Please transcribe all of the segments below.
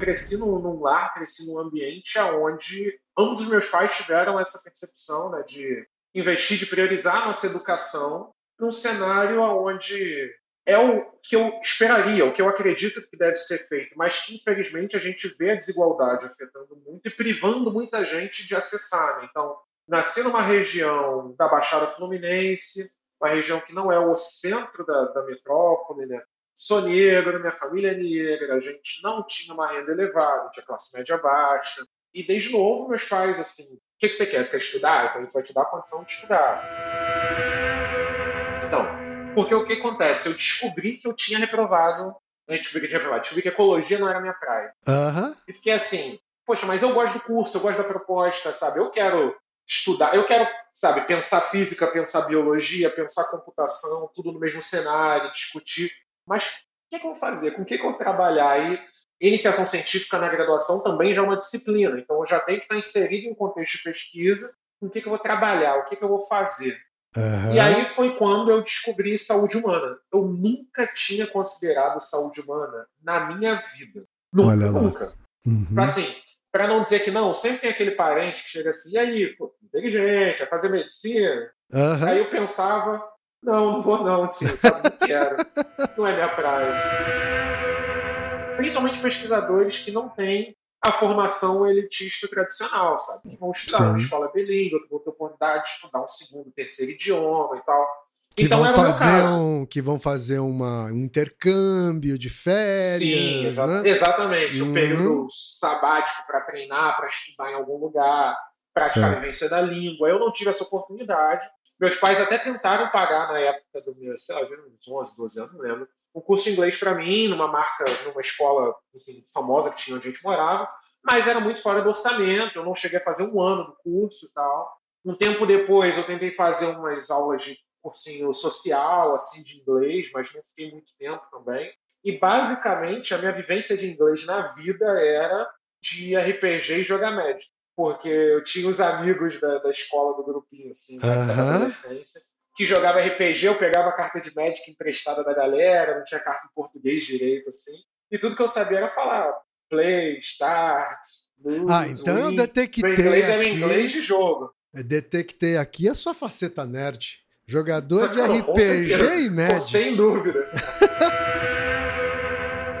cresci num, num lar, cresci num ambiente onde ambos os meus pais tiveram essa percepção né, de investir, de priorizar a nossa educação num cenário onde é o que eu esperaria, o que eu acredito que deve ser feito, mas que infelizmente a gente vê a desigualdade afetando muito e privando muita gente de acessar. Né? Então, nasci numa região da Baixada Fluminense, uma região que não é o centro da, da metrópole, né? Sou negro, minha família é negra, a gente não tinha uma renda elevada, tinha classe média baixa. E desde novo, meus pais, assim, o que, que você quer? Você quer estudar? Então a gente vai te dar a condição de estudar. Então, porque o que acontece? Eu descobri que eu tinha reprovado. Eu descobri que eu tinha reprovado. Descobri que ecologia não era minha praia. Uhum. E fiquei assim, poxa, mas eu gosto do curso, eu gosto da proposta, sabe? Eu quero estudar, eu quero, sabe, pensar física, pensar biologia, pensar computação, tudo no mesmo cenário, discutir. Mas o que, que eu vou fazer? Com o que, que eu vou trabalhar? aí? iniciação científica na graduação também já é uma disciplina, então eu já tenho que estar inserido em um contexto de pesquisa, com o que, que eu vou trabalhar, o que, que eu vou fazer. Uhum. E aí foi quando eu descobri saúde humana. Eu nunca tinha considerado saúde humana na minha vida. Nunca, Olha lá. nunca. Uhum. Pra, assim, para não dizer que não, sempre tem aquele parente que chega assim, e aí, pô, inteligente, vai fazer medicina. Uhum. Aí eu pensava, não, não vou não, tio, sabe, não quero. Não é minha praia. Principalmente pesquisadores que não têm a formação elitista tradicional, sabe? Que vão estudar Sim. numa escola bilíngue, que vão ter oportunidade de estudar um segundo, terceiro idioma e tal. Que então vão fazer um, que vão fazer uma, um intercâmbio de férias, Sim, exa- né? exatamente. Uhum. Um período sabático para treinar, para estudar em algum lugar, praticar a vivência da língua. Eu não tive essa oportunidade. Meus pais até tentaram pagar na época do meu, sei lá, uns 11, 12 anos, não lembro, um curso de inglês para mim, numa marca, numa escola enfim, famosa que tinha onde a gente morava, mas era muito fora do orçamento. Eu não cheguei a fazer um ano do curso e tal. Um tempo depois, eu tentei fazer umas aulas de cursinho social, assim, de inglês, mas não fiquei muito tempo também. E basicamente a minha vivência de inglês na vida era de RPG e jogar Magic. Porque eu tinha os amigos da, da escola do grupinho, assim, da, da Aham. adolescência, que jogava RPG, eu pegava a carta de Magic emprestada da galera, não tinha carta em português direito, assim. E tudo que eu sabia era falar play, start, lose, Ah, então eu win. detectei Meu inglês era aqui, inglês de jogo. eu detectei aqui a sua faceta nerd. Jogador de RPG e Pô, Magic. sem dúvida.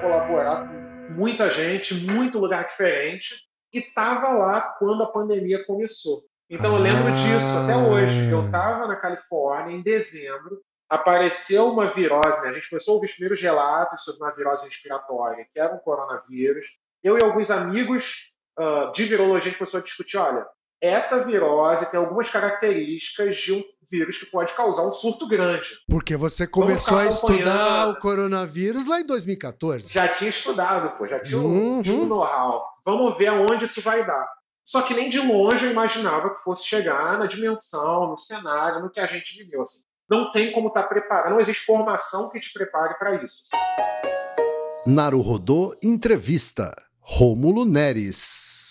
Colaborar com muita gente, muito lugar diferente, e tava lá quando a pandemia começou. Então eu lembro Ah. disso até hoje. Eu tava na Califórnia em dezembro, apareceu uma virose, né? A gente começou a ouvir os primeiros relatos sobre uma virose respiratória, que era um coronavírus. Eu e alguns amigos ah, de virologia, a gente começou a discutir, olha, essa virose tem algumas características de um vírus que pode causar um surto grande. Porque você começou a estudar o coronavírus lá em 2014. Já tinha estudado, pô, já tinha Uhum. um, um know-how. Vamos ver aonde isso vai dar. Só que nem de longe eu imaginava que fosse chegar na dimensão, no cenário, no que a gente viveu. Assim. Não tem como estar preparado, não existe formação que te prepare para isso. assim. Naruhodô Entrevista. Rômulo Neres.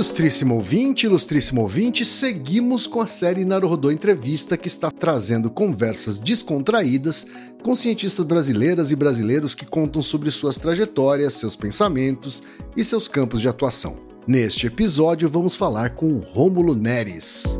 Ilustríssimo ouvinte, ilustríssimo ouvinte, seguimos com a série Naruhodô Entrevista que está trazendo conversas descontraídas com cientistas brasileiras e brasileiros que contam sobre suas trajetórias, seus pensamentos e seus campos de atuação. Neste episódio vamos falar com Rômulo Neres.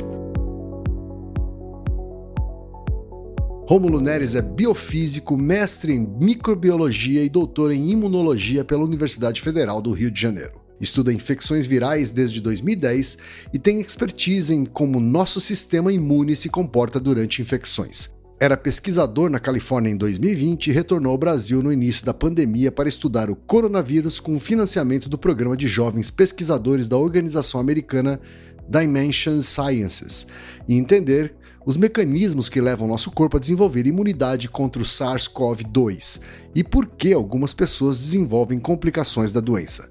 Rômulo Neres é biofísico, mestre em microbiologia e doutor em imunologia pela Universidade Federal do Rio de Janeiro. Estuda infecções virais desde 2010 e tem expertise em como nosso sistema imune se comporta durante infecções. Era pesquisador na Califórnia em 2020 e retornou ao Brasil no início da pandemia para estudar o coronavírus com o financiamento do programa de jovens pesquisadores da organização americana Dimension Sciences e entender os mecanismos que levam nosso corpo a desenvolver imunidade contra o SARS-CoV-2 e por que algumas pessoas desenvolvem complicações da doença.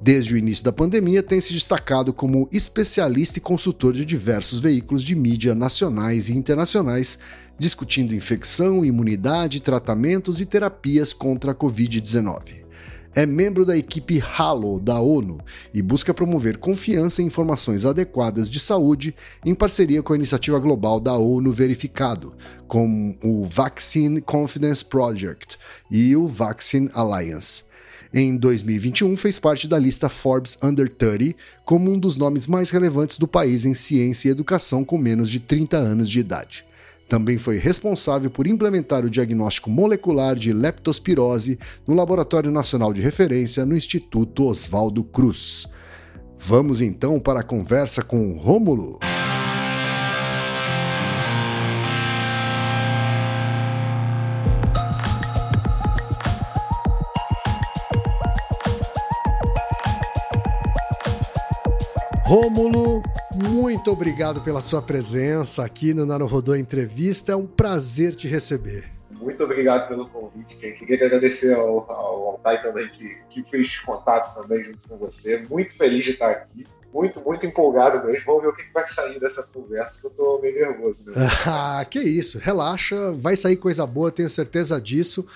Desde o início da pandemia, tem se destacado como especialista e consultor de diversos veículos de mídia nacionais e internacionais, discutindo infecção, imunidade, tratamentos e terapias contra a Covid-19. É membro da equipe HALO da ONU e busca promover confiança e informações adequadas de saúde em parceria com a iniciativa global da ONU Verificado, como o Vaccine Confidence Project e o Vaccine Alliance. Em 2021, fez parte da lista Forbes Under 30 como um dos nomes mais relevantes do país em ciência e educação com menos de 30 anos de idade. Também foi responsável por implementar o diagnóstico molecular de leptospirose no Laboratório Nacional de Referência no Instituto Oswaldo Cruz. Vamos então para a conversa com Rômulo. Rômulo, muito obrigado pela sua presença aqui no Naruhodô Entrevista. É um prazer te receber. Muito obrigado pelo convite. Queria agradecer ao, ao Altai também, que, que fez contato também junto com você. Muito feliz de estar aqui. Muito, muito empolgado mesmo. Vamos ver o que vai sair dessa conversa, que eu tô meio nervoso. Né? Ah, que isso. Relaxa, vai sair coisa boa, tenho certeza disso.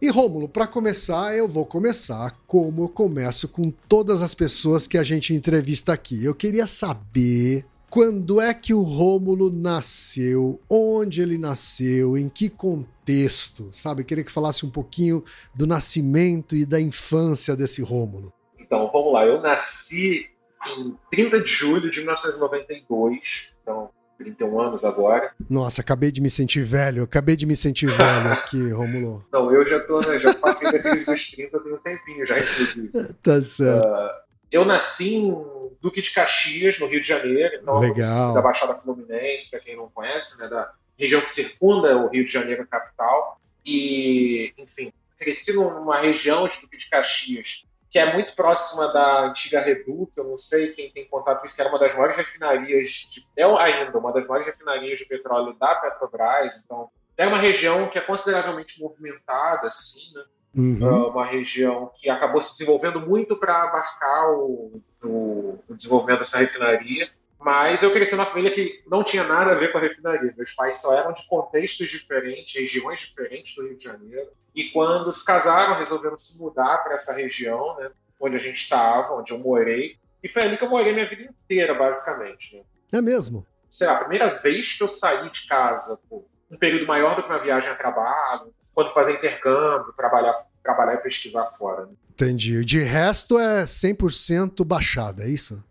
E Rômulo, para começar, eu vou começar como eu começo com todas as pessoas que a gente entrevista aqui. Eu queria saber quando é que o Rômulo nasceu, onde ele nasceu, em que contexto, sabe? Eu queria que falasse um pouquinho do nascimento e da infância desse Rômulo. Então, vamos lá. Eu nasci em 30 de julho de 1992, então 31 anos agora. Nossa, acabei de me sentir velho, acabei de me sentir velho aqui, Romulo. Não, eu já tô, né, já passei da crise dos 30 tem um tempinho já, inclusive. tá certo. Uh, eu nasci em Duque de Caxias, no Rio de Janeiro, então Legal. da Baixada Fluminense, para quem não conhece, né, da região que circunda o Rio de Janeiro, capital. E, enfim, cresci numa região de Duque de Caxias que é muito próxima da antiga Reduc, eu não sei quem tem contato com isso, que era uma das maiores refinarias, de, é ainda uma das maiores refinarias de petróleo da Petrobras, então é uma região que é consideravelmente movimentada, assim, né? Uhum. É uma região que acabou se desenvolvendo muito para abarcar o, o, o, desenvolvimento dessa refinaria. Mas eu cresci numa família que não tinha nada a ver com a refinaria. Meus pais só eram de contextos diferentes, regiões diferentes do Rio de Janeiro. E quando se casaram, resolveram se mudar para essa região, né, onde a gente estava, onde eu morei. E foi ali que eu morei minha vida inteira, basicamente. Né? É mesmo? Sei lá, a primeira vez que eu saí de casa, por um período maior do que uma viagem a trabalho, quando fazer intercâmbio, trabalhar, trabalhar e pesquisar fora. Né? Entendi. De resto é 100% baixada, é isso?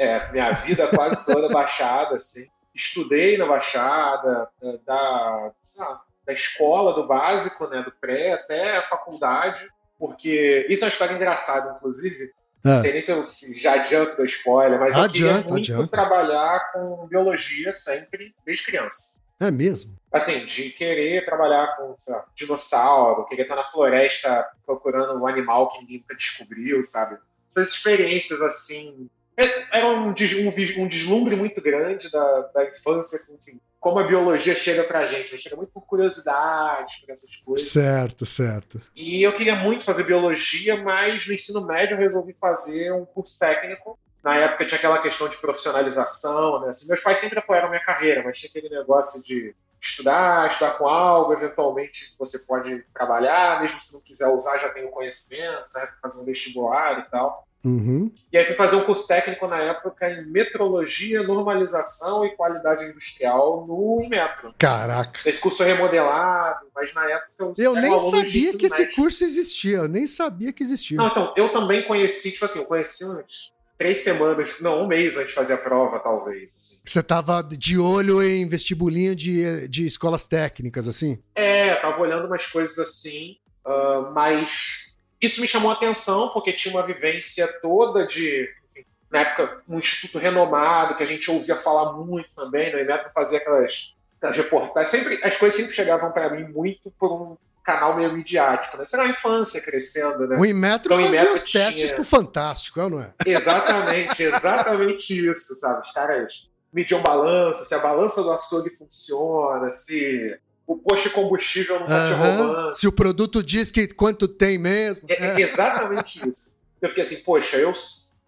É, minha vida quase toda baixada, assim. Estudei na Baixada, da, da escola, do básico, né, do pré, até a faculdade, porque isso é uma história engraçada, inclusive. É. Não sei nem se eu já adianto da spoiler, mas adianta, eu queria muito adianta. trabalhar com biologia sempre, desde criança. É mesmo? Assim, de querer trabalhar com lá, dinossauro, querer estar na floresta procurando um animal que ninguém nunca descobriu, sabe? Essas experiências assim. É, era um, um, um deslumbre muito grande da, da infância, enfim, como a biologia chega pra gente. Né? Chega muito por curiosidade, por essas coisas. Certo, certo. E eu queria muito fazer biologia, mas no ensino médio eu resolvi fazer um curso técnico. Na época tinha aquela questão de profissionalização, né? Assim, meus pais sempre apoiaram a minha carreira, mas tinha aquele negócio de estudar, estudar com algo, eventualmente você pode trabalhar, mesmo se não quiser usar, já tem o conhecimento, fazer um vestibular e tal. Uhum. E aí fui fazer um curso técnico na época em metrologia, normalização e qualidade industrial no Inmetro. Caraca. Esse curso foi remodelado, mas na época eu, eu nem sabia que esse curso existia, eu nem sabia que existia. Não, então, eu também conheci, tipo assim, eu conheci uns três semanas, não, um mês antes de fazer a prova, talvez. Assim. Você tava de olho em vestibulinho de, de escolas técnicas, assim? É, tava olhando umas coisas assim, uh, mas isso me chamou a atenção porque tinha uma vivência toda de, na época, um instituto renomado que a gente ouvia falar muito também, no né? Inmetro fazia aquelas, aquelas reportagens, sempre, as coisas sempre chegavam para mim muito por um canal meio midiático, né? Será a infância crescendo, né? O Inmetro então, fazia os testes tinha... pro Fantástico, é não é? Exatamente, exatamente isso, sabe? Os caras mediam balança, se a balança do açougue funciona, se o posto de combustível não está te roubando. Se o produto diz que quanto tem mesmo. É, é exatamente isso. Eu fiquei assim, poxa, eu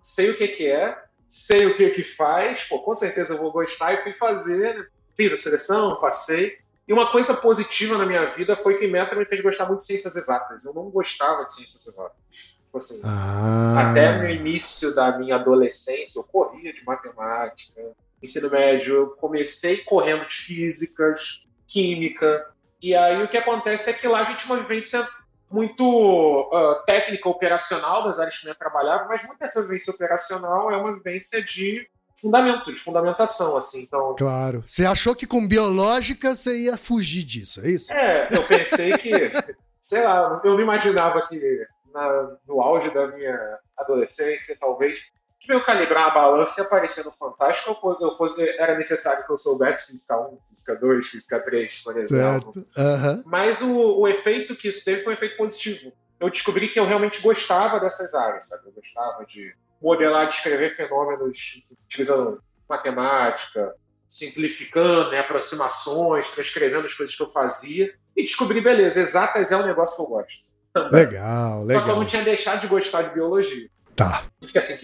sei o que, que é, sei o que, que faz, pô, com certeza eu vou gostar, e fui fazer, né? fiz a seleção, passei. E uma coisa positiva na minha vida foi que Meta me fez gostar muito de ciências exatas. Eu não gostava de ciências exatas. Tipo assim, ah. Até no início da minha adolescência, eu corria de matemática. Ensino médio, eu comecei correndo de físicas, química. E aí o que acontece é que lá a gente tinha uma vivência muito uh, técnica, operacional das áreas que eu trabalhava, mas muita dessa vivência operacional é uma vivência de fundamentos, de fundamentação, assim. Então, claro. Você achou que com biológica você ia fugir disso, é isso? É, eu pensei que, sei lá, eu não imaginava que na, no auge da minha adolescência, talvez, que eu calibrar a balança e aparecer no Fantástico, eu fosse, era necessário que eu soubesse Física 1, Física 2, Física 3, por exemplo. Uhum. Mas o, o efeito que isso teve foi um efeito positivo. Eu descobri que eu realmente gostava dessas áreas, sabe? Eu gostava de modelar, descrever fenômenos utilizando matemática, simplificando, né, aproximações, transcrevendo as coisas que eu fazia. E descobri, beleza, exatas é um negócio que eu gosto. Também. Legal, legal. Só que eu não tinha deixado de gostar de biologia. Tá. E fica assim, o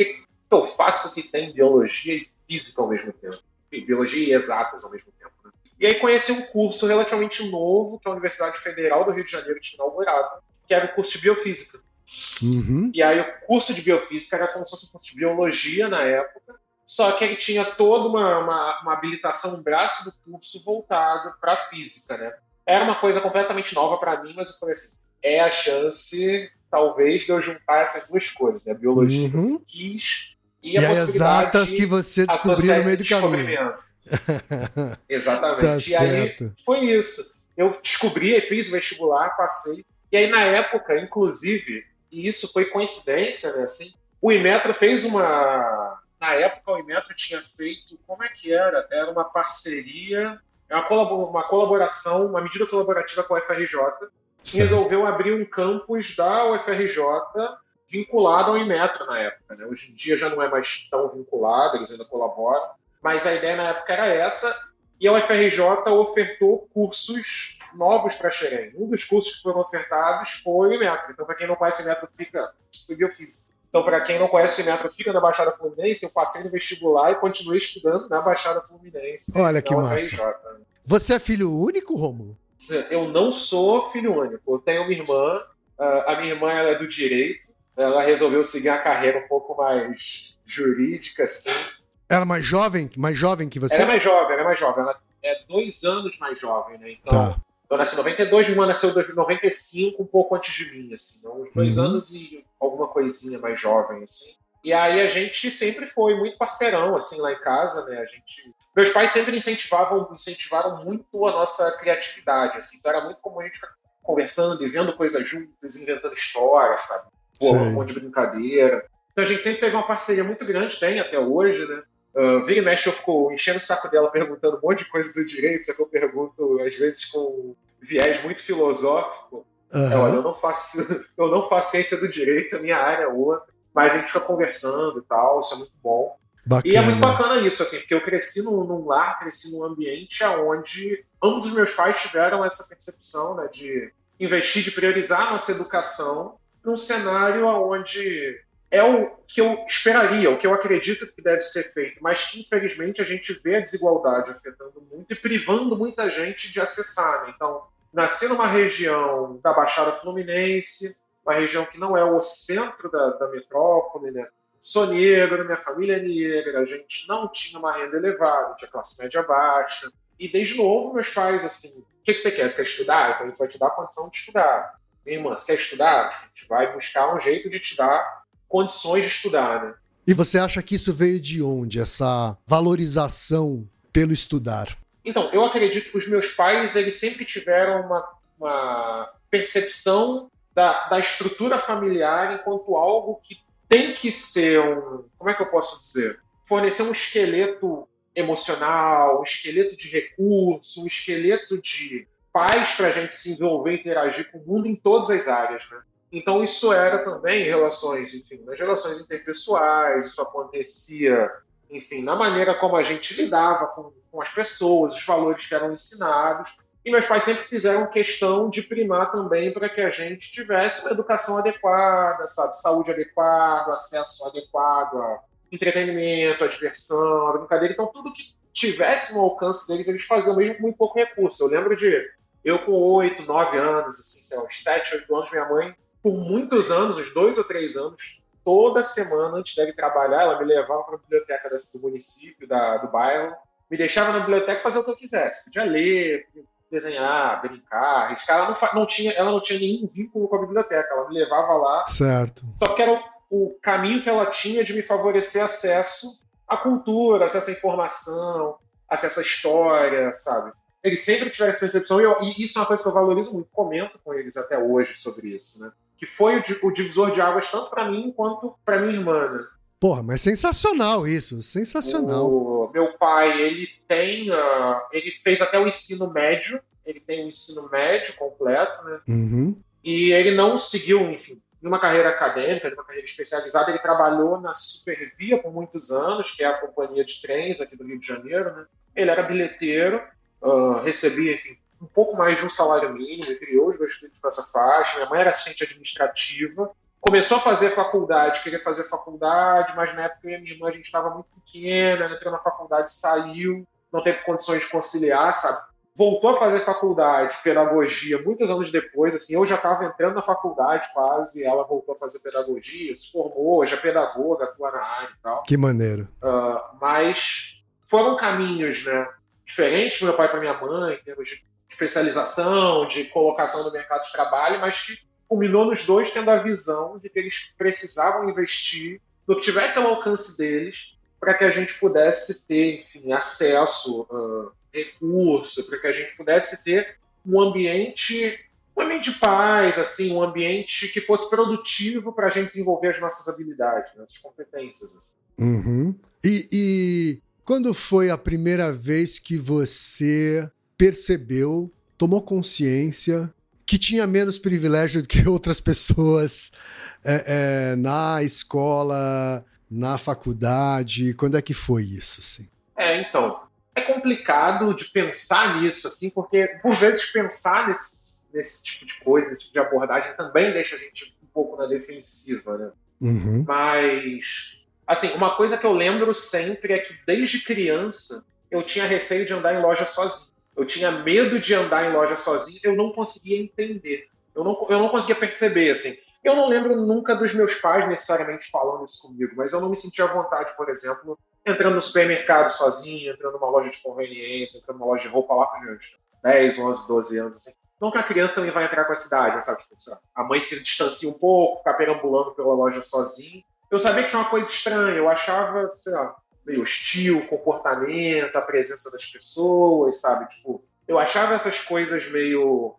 que, eu faço que tem biologia e física ao mesmo tempo. Enfim, biologia e exatas ao mesmo tempo. Né? E aí conheci um curso relativamente novo que a Universidade Federal do Rio de Janeiro tinha inaugurado, que era o curso de biofísica. Uhum. E aí o curso de biofísica era como se fosse um curso de biologia na época, só que ele tinha toda uma, uma, uma habilitação, um braço do curso voltado para física, né? Era uma coisa completamente nova para mim, mas eu falei assim, é a chance, talvez, de eu juntar essas duas coisas, né? Biologia uhum. que você quis e, e a exatas que você descobriu no meio do caminho. Exatamente. Tá e certo. aí foi isso. Eu descobri, fiz o vestibular, passei. E aí, na época, inclusive, e isso foi coincidência, né? Assim, o Imetro fez uma. Na época, o Imetro tinha feito. Como é que era? Era uma parceria, uma colaboração, uma medida colaborativa com a UFRJ, que resolveu abrir um campus da UFRJ vinculado ao Inmetro na época. Né? Hoje em dia já não é mais tão vinculado, eles ainda colaboram, mas a ideia na época era essa, e a UFRJ ofertou cursos novos para Xerém. Um dos cursos que foram ofertados foi o Inmetro. Então, para quem não conhece o Inmetro, fica foi biofísica. Então, para quem não conhece o Inmetro, fica na Baixada Fluminense. Eu passei no vestibular e continuei estudando na Baixada Fluminense. Olha que massa. Você é filho único, Romulo? Eu não sou filho único. Eu tenho uma irmã. Ah, a minha irmã ela é do direito ela resolveu seguir a carreira um pouco mais jurídica, assim. Ela é mais jovem, mais jovem que você? Ela é mais jovem, ela é mais jovem. Ela é dois anos mais jovem, né? Então, tá. eu nasci em 92, minha nasceu em 95, um pouco antes de mim, assim. Então, uns dois uhum. anos e alguma coisinha mais jovem, assim. E aí a gente sempre foi muito parceirão, assim, lá em casa, né? A gente... Meus pais sempre incentivavam, incentivaram muito a nossa criatividade, assim. Então era muito comum a gente ficar conversando e vendo coisas juntas, inventando histórias, sabe? Pô, um monte de brincadeira. Então a gente sempre teve uma parceria muito grande, tem até hoje, né? Uh, vira e mexe, eu fico enchendo o saco dela perguntando um monte de coisa do direito, só que eu pergunto, às vezes, com viés muito filosófico. Uhum. Olha, eu não, faço, eu não faço ciência do direito, a minha área é outra, mas a gente fica conversando e tal, isso é muito bom. Bacana. E é muito bacana isso, assim, porque eu cresci num, num lar, cresci num ambiente onde ambos os meus pais tiveram essa percepção né, de investir, de priorizar a nossa educação num cenário onde é o que eu esperaria, o que eu acredito que deve ser feito, mas que infelizmente a gente vê a desigualdade afetando muito e privando muita gente de acessar. Né? Então, nasci numa região da Baixada Fluminense, uma região que não é o centro da, da metrópole, né? Sou negro, minha família é negra, a gente não tinha uma renda elevada, tinha classe média baixa. E desde novo, meus pais, assim, o que, que você quer? Você quer estudar? Então gente vai te dar a condição de estudar. Minha irmã, você quer estudar? A gente vai buscar um jeito de te dar condições de estudar, né? E você acha que isso veio de onde, essa valorização pelo estudar? Então, eu acredito que os meus pais, eles sempre tiveram uma, uma percepção da, da estrutura familiar enquanto algo que tem que ser um. Como é que eu posso dizer? Fornecer um esqueleto emocional, um esqueleto de recurso, um esqueleto de paz para a gente se envolver e interagir com o mundo em todas as áreas, né? Então isso era também relações, enfim, nas relações interpessoais, isso acontecia, enfim, na maneira como a gente lidava com, com as pessoas, os valores que eram ensinados. E meus pais sempre fizeram questão de primar também para que a gente tivesse uma educação adequada, sabe? Saúde adequada, acesso adequado a entretenimento, a diversão, a brincadeira. Então, tudo que tivesse no alcance deles, eles faziam mesmo com muito pouco recurso. Eu lembro de eu com oito, nove anos, assim, sei lá, uns sete, oito anos, minha mãe, por muitos anos, uns dois ou três anos, toda semana antes dele trabalhar, ela me levava para a biblioteca do município, da, do bairro, me deixava na biblioteca fazer o que eu quisesse. Podia ler, desenhar, brincar, arriscar. Ela não, não, tinha, ela não tinha nenhum vínculo com a biblioteca. Ela me levava lá. Certo. Só que era o, o caminho que ela tinha de me favorecer acesso à cultura, acesso à informação, acesso à história, sabe? Eles sempre tiveram essa percepção e, eu, e, isso é uma coisa que eu valorizo muito. Comento com eles até hoje sobre isso, né? Que foi o, o divisor de águas tanto para mim quanto para minha irmã, né? Porra, mas sensacional isso, sensacional. O meu pai, ele tem, uh, ele fez até o ensino médio, ele tem o ensino médio completo, né? Uhum. E ele não seguiu, enfim, numa carreira acadêmica, numa carreira especializada, ele trabalhou na Supervia por muitos anos, que é a companhia de trens aqui do Rio de Janeiro, né? Ele era bilheteiro, uh, recebia, enfim, um pouco mais de um salário mínimo, ele criou os meus filhos com essa faixa. Minha mãe era assistente administrativa, começou a fazer faculdade, queria fazer faculdade, mas na época minha irmã a gente estava muito pequena, entrou na faculdade, saiu, não teve condições de conciliar, sabe? Voltou a fazer faculdade, pedagogia, muitos anos depois, assim, eu já estava entrando na faculdade quase, ela voltou a fazer pedagogia, se formou, já é pedagoga, atua na área e tal. Que maneiro. Uh, mas foram caminhos, né, diferentes para meu pai para minha mãe, em termos de especialização, de colocação no mercado de trabalho, mas que culminou nos dois tendo a visão de que eles precisavam investir no que tivesse ao alcance deles para que a gente pudesse ter, enfim, acesso, uh, recurso, para que a gente pudesse ter um ambiente, um ambiente de paz, assim, um ambiente que fosse produtivo para a gente desenvolver as nossas habilidades, nossas competências. Assim. Uhum. E, e quando foi a primeira vez que você percebeu, tomou consciência que tinha menos privilégio do que outras pessoas é, é, na escola, na faculdade? Quando é que foi isso, assim? É, então, é complicado de pensar nisso, assim, porque por vezes pensar nesse, nesse tipo de coisa, nesse tipo de abordagem também deixa a gente um pouco na defensiva, né? Uhum. Mas, assim, uma coisa que eu lembro sempre é que desde criança eu tinha receio de andar em loja sozinho eu tinha medo de andar em loja sozinho, eu não conseguia entender. Eu não, eu não conseguia perceber, assim. Eu não lembro nunca dos meus pais necessariamente falando isso comigo, mas eu não me sentia à vontade, por exemplo, entrando no supermercado sozinho, entrando numa loja de conveniência, entrando numa loja de roupa lá com meus 10, 11, 12 anos, assim. Não que a criança também vai entrar com a cidade, sabe? Tipo, a mãe se distancia um pouco, ficar perambulando pela loja sozinho. Eu sabia que tinha uma coisa estranha, eu achava, sei lá, meio hostil, o comportamento, a presença das pessoas, sabe? Tipo, eu achava essas coisas meio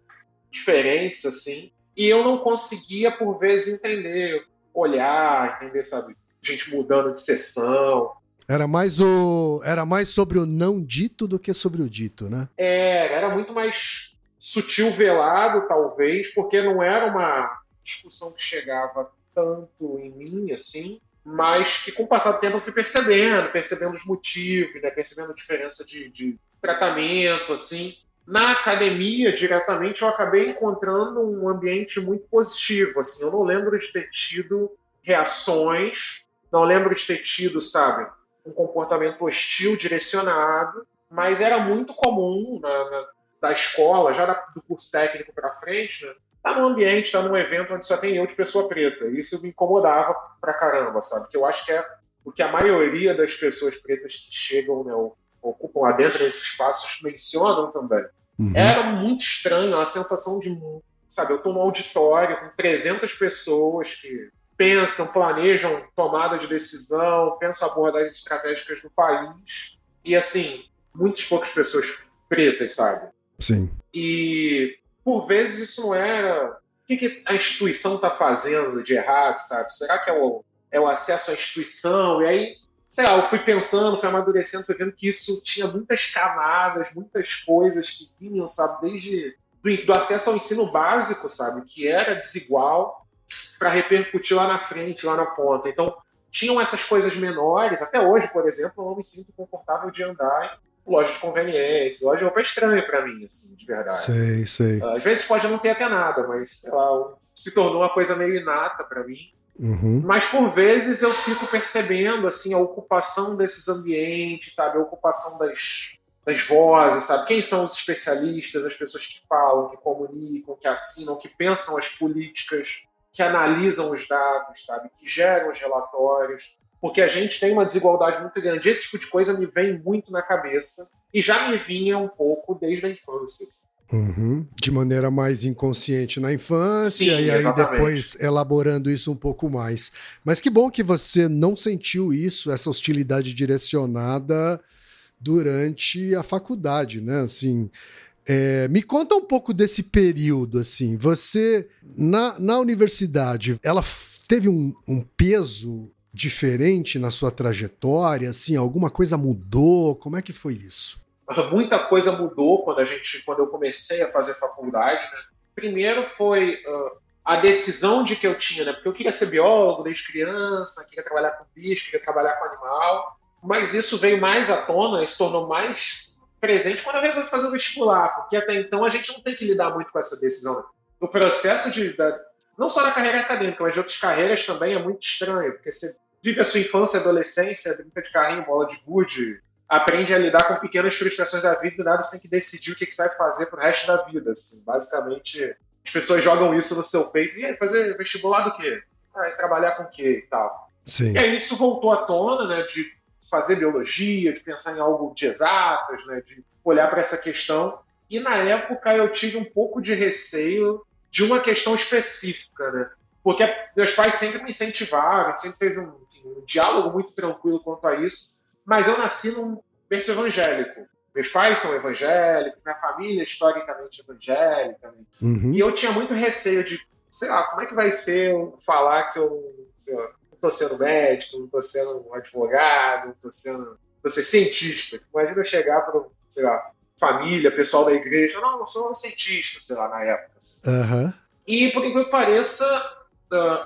diferentes, assim, e eu não conseguia, por vezes, entender, olhar, entender, sabe? Gente mudando de sessão. Era mais o era mais sobre o não dito do que sobre o dito, né? Era, era muito mais sutil, velado, talvez, porque não era uma discussão que chegava tanto em mim, assim, mas que com o passar do tempo eu fui percebendo, percebendo os motivos, né, percebendo a diferença de, de tratamento, assim. Na academia, diretamente, eu acabei encontrando um ambiente muito positivo, assim. Eu não lembro de ter tido reações, não lembro de ter tido, sabe, um comportamento hostil direcionado, mas era muito comum na, na da escola, já da, do curso técnico para frente, né? Tá num ambiente, tá num evento onde só tem eu de pessoa preta. Isso me incomodava pra caramba, sabe? Que eu acho que é o que a maioria das pessoas pretas que chegam, né, ocupam lá dentro desses espaços mencionam também. Uhum. Era muito estranho, a sensação de, sabe, eu tô num auditório com 300 pessoas que pensam, planejam tomada de decisão, pensam abordagens estratégicas do país, e assim, muitas poucas pessoas pretas, sabe? Sim. E por vezes isso não era. O que, que a instituição está fazendo de errado, sabe? Será que é o, é o acesso à instituição? E aí, sei lá, eu fui pensando, fui amadurecendo, fui vendo que isso tinha muitas camadas, muitas coisas que vinham, sabe, desde do, do acesso ao ensino básico, sabe, que era desigual, para repercutir lá na frente, lá na ponta. Então, tinham essas coisas menores. Até hoje, por exemplo, eu não me sinto confortável de andar loja de conveniência, loja de roupa é estranha para mim, assim, de verdade. Sei, sei. Às vezes pode não ter até nada, mas, sei lá, se tornou uma coisa meio inata para mim. Uhum. Mas por vezes eu fico percebendo assim a ocupação desses ambientes, sabe, a ocupação das, das vozes, sabe? Quem são os especialistas, as pessoas que falam, que comunicam, que assinam, que pensam as políticas, que analisam os dados, sabe, que geram os relatórios porque a gente tem uma desigualdade muito grande. Esse tipo de coisa me vem muito na cabeça e já me vinha um pouco desde a infância. Assim. Uhum. De maneira mais inconsciente na infância Sim, e aí exatamente. depois elaborando isso um pouco mais. Mas que bom que você não sentiu isso, essa hostilidade direcionada durante a faculdade, né? Assim, é, me conta um pouco desse período, assim. Você na, na universidade, ela teve um, um peso diferente na sua trajetória? Assim, alguma coisa mudou? Como é que foi isso? Muita coisa mudou quando a gente, quando eu comecei a fazer faculdade. Né? Primeiro foi uh, a decisão de que eu tinha, né? Porque eu queria ser biólogo desde criança, queria trabalhar com bicho, queria trabalhar com animal. Mas isso veio mais à tona, se tornou mais presente quando eu resolvi fazer o vestibular, porque até então a gente não tem que lidar muito com essa decisão. O processo de, da, não só na carreira acadêmica, mas de outras carreiras também é muito estranho, porque você vive a sua infância e adolescência, brinca de carrinho, bola de gude, aprende a lidar com pequenas frustrações da vida e nada você tem que decidir o que, que você vai fazer pro resto da vida. Assim. Basicamente, as pessoas jogam isso no seu peito. E aí, fazer vestibular do quê? Ah, trabalhar com o quê e tal. Sim. E aí isso voltou à tona, né, de fazer biologia, de pensar em algo de exatas, né, de olhar para essa questão. E na época eu tive um pouco de receio de uma questão específica, né? Porque meus pais sempre me incentivaram, sempre teve um, um diálogo muito tranquilo quanto a isso, mas eu nasci num berço evangélico. Meus pais são evangélicos, minha família é historicamente evangélica. Né? Uhum. E eu tinha muito receio de, sei lá, como é que vai ser eu falar que eu lá, não estou sendo médico, não estou sendo advogado, não estou sendo, tô sendo cientista. Imagina eu chegar para, sei lá, família, pessoal da igreja. Não, eu sou um cientista, sei lá, na época. Assim. Uhum. E, por que pareça,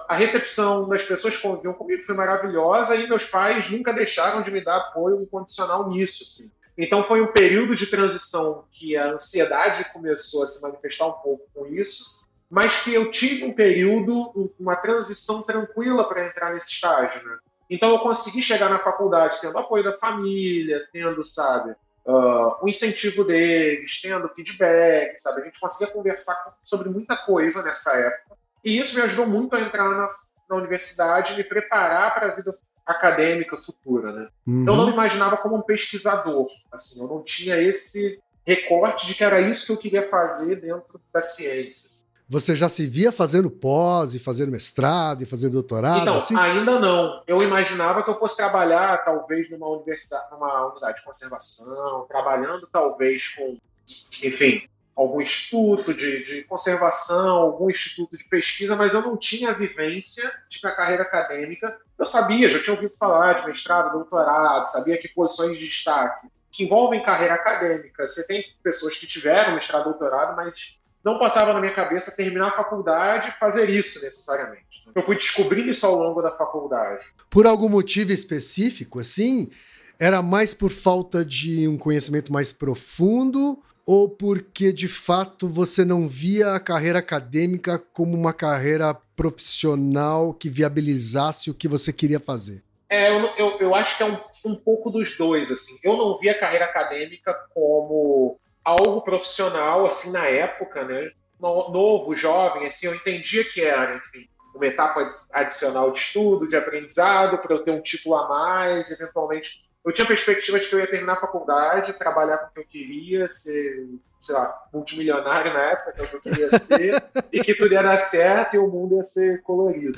a recepção das pessoas que conviviam comigo foi maravilhosa e meus pais nunca deixaram de me dar apoio incondicional nisso. Assim. Então, foi um período de transição que a ansiedade começou a se manifestar um pouco com isso, mas que eu tive um período, uma transição tranquila para entrar nesse estágio. Né? Então, eu consegui chegar na faculdade tendo apoio da família, tendo, sabe, uh, o incentivo deles, tendo feedback, sabe? A gente conseguia conversar sobre muita coisa nessa época. E isso me ajudou muito a entrar na, na universidade, me preparar para a vida acadêmica futura, né? Uhum. Eu não me imaginava como um pesquisador, assim, eu não tinha esse recorte de que era isso que eu queria fazer dentro das ciências. Você já se via fazendo pós e fazendo mestrado e fazendo doutorado? Então, assim? ainda não. Eu imaginava que eu fosse trabalhar, talvez, numa universidade, numa unidade de conservação, trabalhando, talvez, com, enfim, algum instituto de, de, conservação, algum instituto de pesquisa, mas eu não tinha a vivência de que a carreira acadêmica. Eu sabia, já tinha ouvido falar de mestrado, doutorado, sabia que posições de destaque que envolvem carreira acadêmica. Você tem pessoas que tiveram mestrado, doutorado, mas não passava na minha cabeça terminar a faculdade e fazer isso necessariamente. Eu fui descobrindo isso ao longo da faculdade. Por algum motivo específico, assim? Era mais por falta de um conhecimento mais profundo ou porque de fato você não via a carreira acadêmica como uma carreira profissional que viabilizasse o que você queria fazer? É, eu, eu, eu acho que é um, um pouco dos dois. assim. Eu não via a carreira acadêmica como algo profissional, assim, na época, né? Novo, jovem, assim, eu entendia que era, enfim, uma etapa adicional de estudo, de aprendizado, para eu ter um título a mais, eventualmente eu tinha perspectiva de que eu ia terminar a faculdade, trabalhar com o que eu queria, ser, sei lá, multimilionário na época, que é o que eu queria ser, e que tudo ia dar certo e o mundo ia ser colorido.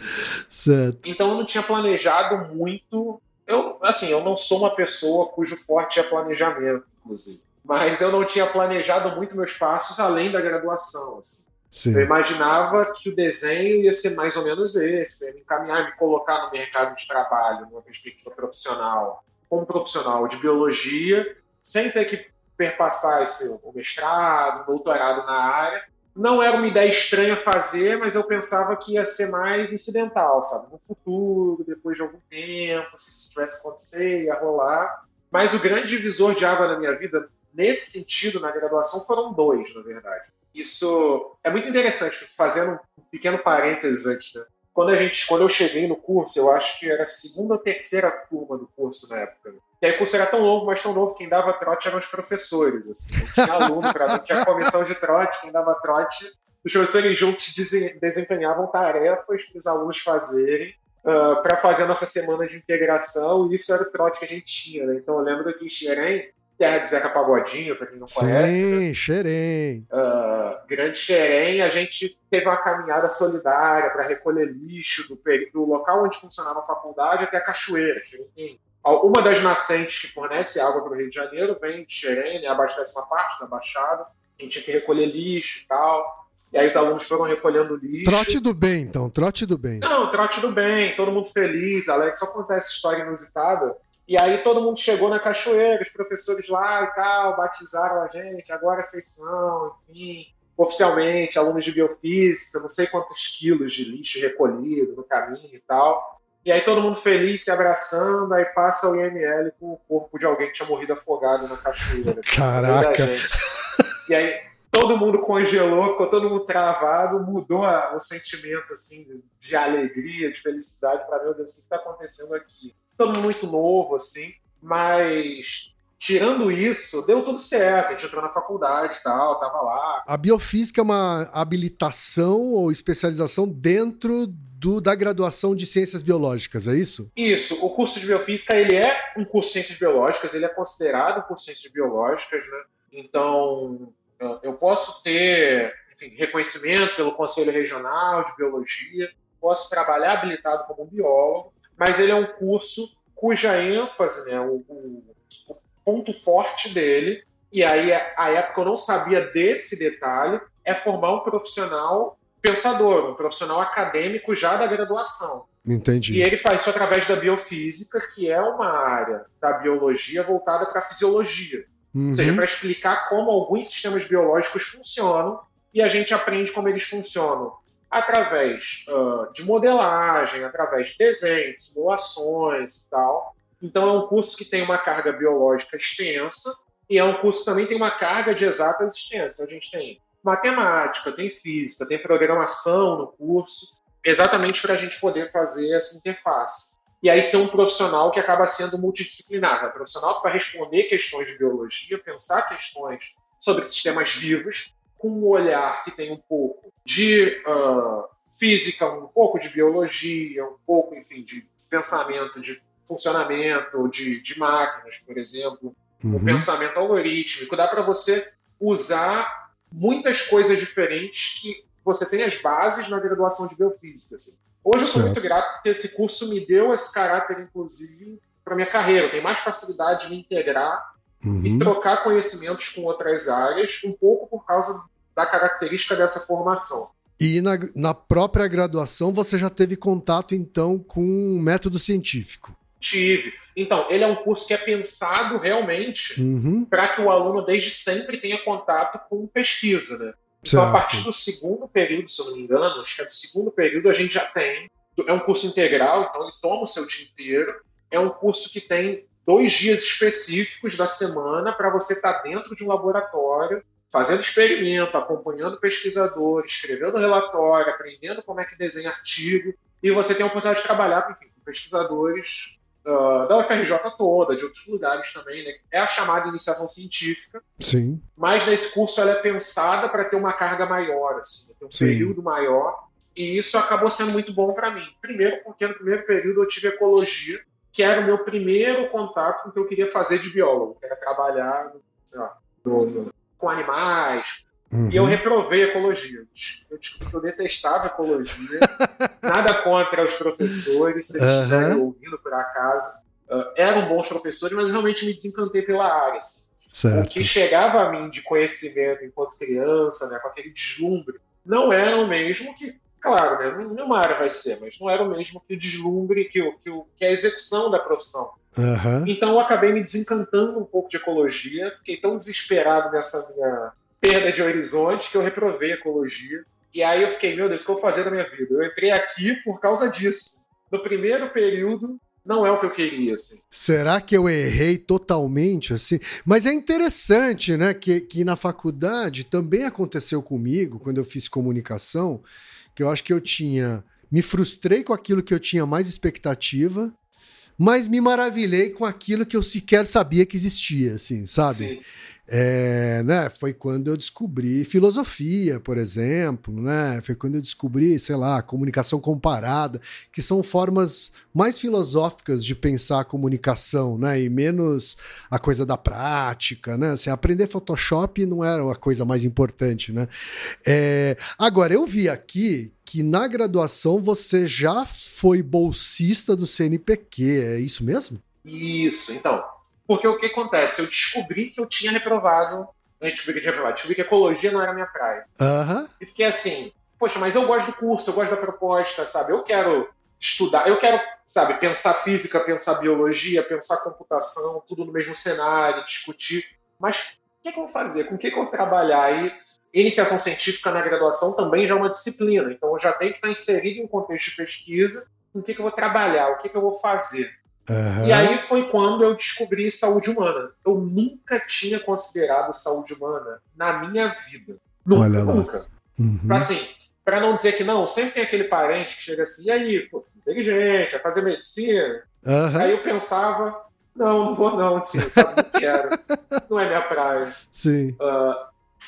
Certo. Então eu não tinha planejado muito. Eu, assim, eu não sou uma pessoa cujo forte é planejamento, inclusive. Mas eu não tinha planejado muito meus passos além da graduação. Assim. Sim. Eu imaginava que o desenho ia ser mais ou menos esse, me encaminhar, me colocar no mercado de trabalho, numa perspectiva profissional como profissional de biologia, sem ter que perpassar esse, o mestrado, o doutorado na área. Não era uma ideia estranha fazer, mas eu pensava que ia ser mais incidental, sabe? No futuro, depois de algum tempo, se isso tivesse acontecer, ia rolar. Mas o grande divisor de água na minha vida, nesse sentido, na graduação, foram dois, na verdade. Isso é muito interessante, fazendo um pequeno parênteses antes, né? quando a gente, quando eu cheguei no curso, eu acho que era a segunda ou terceira turma do curso na época. E aí o curso era tão longo, mas tão novo, quem dava trote eram os professores, assim. Não tinha aluno para não tinha comissão de trote, quem dava trote, os professores juntos desempenhavam tarefas para os alunos fazerem. Uh, ah, para fazer a nossa semana de integração, e isso era o trote que a gente tinha. Né? Então eu lembro que em Xerém, terra de Zeca Pagodinho, para quem não conhece. Sim, né? Xerém. Uh, Grande Xerém, a gente teve uma caminhada solidária para recolher lixo do, do, local onde funcionava a faculdade até a cachoeira. Xerém. Uma das nascentes que fornece água para o Rio de Janeiro vem de Xerém, né, abastece uma parte da Baixada. A gente tinha que recolher lixo e tal. E aí os alunos foram recolhendo lixo. Trote do bem, então, trote do bem. Não, trote do bem, todo mundo feliz. Alex, só contar essa história inusitada. E aí todo mundo chegou na cachoeira, os professores lá e tal, batizaram a gente, agora vocês são, enfim, oficialmente, alunos de biofísica, não sei quantos quilos de lixo recolhido no caminho e tal. E aí todo mundo feliz, se abraçando, aí passa o IML com o corpo de alguém que tinha morrido afogado na cachoeira. Caraca! E aí todo mundo congelou, ficou todo mundo travado, mudou o sentimento assim de alegria, de felicidade para meu Deus, o que está acontecendo aqui? Todo muito novo, assim, mas tirando isso, deu tudo certo. A gente entrou na faculdade e tal, tava lá. A biofísica é uma habilitação ou especialização dentro do, da graduação de ciências biológicas, é isso? Isso. O curso de biofísica ele é um curso de ciências biológicas, ele é considerado um curso de ciências biológicas, né? Então, eu posso ter enfim, reconhecimento pelo Conselho Regional de Biologia, posso trabalhar habilitado como biólogo, mas ele é um curso cuja ênfase, né, o, o, o ponto forte dele, e aí a época eu não sabia desse detalhe, é formar um profissional pensador, um profissional acadêmico já da graduação. Entendi. E ele faz isso através da biofísica, que é uma área da biologia voltada para a fisiologia. Uhum. Ou seja, para explicar como alguns sistemas biológicos funcionam e a gente aprende como eles funcionam através uh, de modelagem, através de desenhos, simulações e tal. Então é um curso que tem uma carga biológica extensa e é um curso que também tem uma carga de exatas extensa. Então a gente tem matemática, tem física, tem programação no curso, exatamente para a gente poder fazer essa interface. E aí ser um profissional que acaba sendo multidisciplinar, né? profissional vai responder questões de biologia, pensar questões sobre sistemas vivos, com um olhar que tem um pouco de uh, física, um pouco de biologia, um pouco, enfim, de pensamento, de funcionamento de, de máquinas, por exemplo, uhum. o pensamento algorítmico. Dá para você usar muitas coisas diferentes que você tem as bases na graduação de biofísica. Assim. Hoje eu sou certo. muito grato porque esse curso me deu esse caráter, inclusive, para minha carreira. Eu tenho mais facilidade de me integrar Uhum. e trocar conhecimentos com outras áreas, um pouco por causa da característica dessa formação. E na, na própria graduação você já teve contato, então, com o método científico. Tive. Então, ele é um curso que é pensado realmente Uhum. para que o aluno desde sempre tenha contato com pesquisa, né? Então, a partir do segundo período, se eu não me engano, acho que é do segundo período, a gente já tem. É um curso integral, então ele toma o seu dia inteiro. É um curso que tem dois dias específicos da semana para você estar dentro de um laboratório, fazendo experimento, acompanhando pesquisador, escrevendo relatório, aprendendo como é que desenha artigo. E você tem a oportunidade de trabalhar enfim, com pesquisadores ah, da UFRJ toda, de outros lugares também. Né? É a chamada iniciação científica Sim. mas nesse curso ela é pensada para ter uma carga maior, assim, ter um Sim. período maior, e isso acabou sendo muito bom para mim. Primeiro, porque no primeiro período eu tive ecologia, que era o meu primeiro contato com o que eu queria fazer de biólogo, que era trabalhar lá, no- com animais. Uhum. E eu reprovei ecologia. Eu descobri que eu detestava ecologia. Nada contra os professores, se eles Aham. estiverem ouvindo por acaso. Ah, eram bons professores, mas realmente me desencantei pela área. assim. O que chegava a mim de conhecimento enquanto criança, né, com aquele deslumbre, não era o mesmo que, claro, né, nenhuma área vai ser, mas não era o mesmo que o deslumbre, que, o, que, o, que a execução da profissão. Aham. Então eu acabei me desencantando um pouco de ecologia, fiquei tão desesperado nessa minha perda de horizonte que eu reprovei ecologia. E aí eu fiquei, meu Deus, o que eu vou fazer da minha vida? Eu entrei aqui por causa disso. No primeiro período, não é o que eu queria, assim. Será que eu errei totalmente assim? Mas é interessante, né, que, que na faculdade também aconteceu comigo, quando eu fiz comunicação, que eu acho que eu tinha. Me frustrei com aquilo que eu tinha mais expectativa, mas me maravilhei com aquilo que eu sequer sabia que existia, assim, sabe? Sim. É, né, foi quando eu descobri filosofia, por exemplo, né? Foi quando eu descobri, sei lá, comunicação comparada, que são formas mais filosóficas de pensar a comunicação, né? E menos a coisa da prática, né? Assim, aprender Photoshop não era a coisa mais importante, né? É, agora, eu vi aqui que na graduação você já foi bolsista do CNPq, é isso mesmo? Isso, então. Porque o que acontece? Eu descobri que eu tinha reprovado. Eu descobri que eu tinha reprovado. Descobri que ecologia não era minha praia. Aham, E fiquei assim, poxa, mas eu gosto do curso, eu gosto da proposta, sabe? Eu quero estudar, eu quero, sabe, pensar física, pensar biologia, pensar computação, tudo no mesmo cenário, discutir. Mas o que, que eu vou fazer? Com o que, que eu vou trabalhar? Aí, iniciação científica na graduação também já é uma disciplina, então eu já tenho que estar inserido em um contexto de pesquisa, com o que, que eu vou trabalhar, o que, que eu vou fazer. Aham. E aí foi quando eu descobri saúde humana. Eu nunca tinha considerado saúde humana na minha vida. Nunca, Olha lá. nunca. Uhum. Pra, assim, pra não dizer que não, sempre tem aquele parente que chega assim, e aí, pô, inteligente, vai fazer medicina. Aham, Aí eu pensava, não, não vou não, assim, sabe, não quero. Não é minha praia. Sim.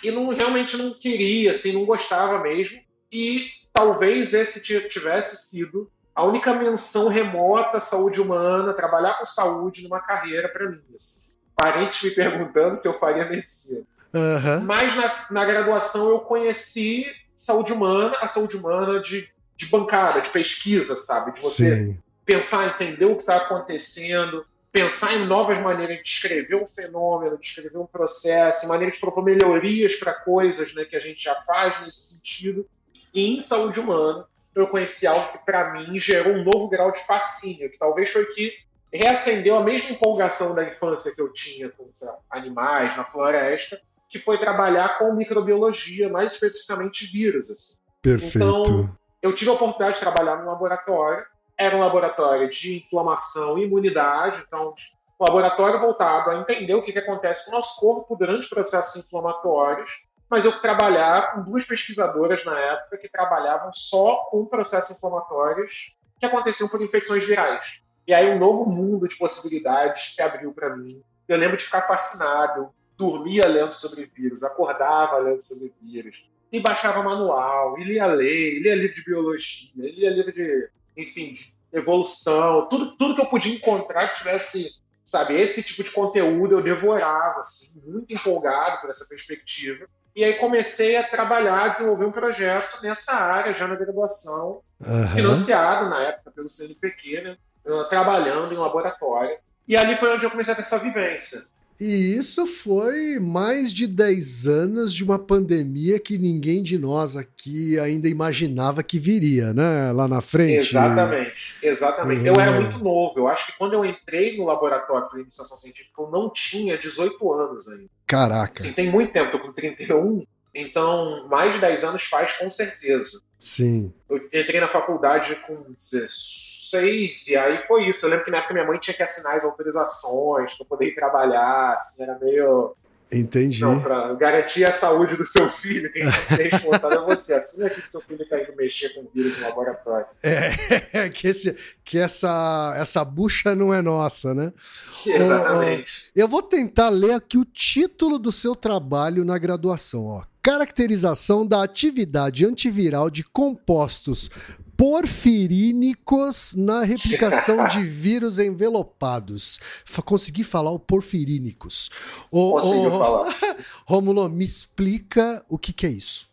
E não, realmente não queria, assim, não gostava mesmo. E talvez esse ti- tivesse sido a única menção remota à saúde humana, trabalhar com saúde numa carreira para mim. Assim. Parentes me perguntando se eu faria medicina. Aham. Mas na, na graduação eu conheci saúde humana, a saúde humana de, de bancada, de pesquisa, sabe? De você Sim. pensar, entender o que está acontecendo, pensar em novas maneiras de descrever um fenômeno, de descrever um processo, maneiras de propor melhorias para coisas né, que a gente já faz nesse sentido. E em saúde humana, eu conheci algo que, para mim, gerou um novo grau de fascínio, que talvez foi que reacendeu a mesma empolgação da infância que eu tinha com lá, animais na floresta, que foi trabalhar com microbiologia, mais especificamente vírus. Assim Perfeito. Então, eu tive a oportunidade de trabalhar num laboratório. Era um laboratório de inflamação e imunidade. Então, um laboratório voltado a entender o que, que acontece com o nosso corpo durante processos inflamatórios. Mas eu fui trabalhar com duas pesquisadoras na época que trabalhavam só com processos inflamatórios que aconteciam por infecções virais. E aí um novo mundo de possibilidades se abriu para mim. Eu lembro de ficar fascinado. Dormia lendo sobre vírus, acordava lendo sobre vírus e baixava manual, e lia lei, lia livro de biologia, lia livro de, enfim, de evolução, tudo, tudo que eu podia encontrar que tivesse, sabe, esse tipo de conteúdo eu devorava, assim, muito empolgado por essa perspectiva. E aí comecei a trabalhar, desenvolver um projeto nessa área, já na graduação, Aham. financiado na época pelo CNPq, né, trabalhando em um laboratório. E ali foi onde eu comecei a ter essa vivência. E isso foi mais de 10 anos de uma pandemia que ninguém de nós aqui ainda imaginava que viria, né? Lá na frente. Exatamente, exatamente. Uhum. Eu era muito novo. Eu acho que quando eu entrei no laboratório de iniciação científica, eu não tinha 18 anos ainda. Caraca. Assim, tem muito tempo, tô com 31, então mais de 10 anos faz com certeza. Sim. Eu entrei na faculdade com 16, e aí foi isso. Eu lembro que na época minha mãe tinha que assinar as autorizações para poder ir trabalhar, assim, era meio. Entendi. Não, para garantir a saúde do seu filho, quem é responsável é você. Assim aqui que seu filho está indo mexer com vírus no laboratório. É, que, esse, que essa, essa bucha não é nossa, né? Exatamente. eu vou tentar ler aqui o título do seu trabalho na graduação, ó caracterização da atividade antiviral de compostos porfirínicos na replicação de vírus envelopados. Consegui falar o porfirínicos. Conseguiu falar. Romulo, me explica o que, que é isso.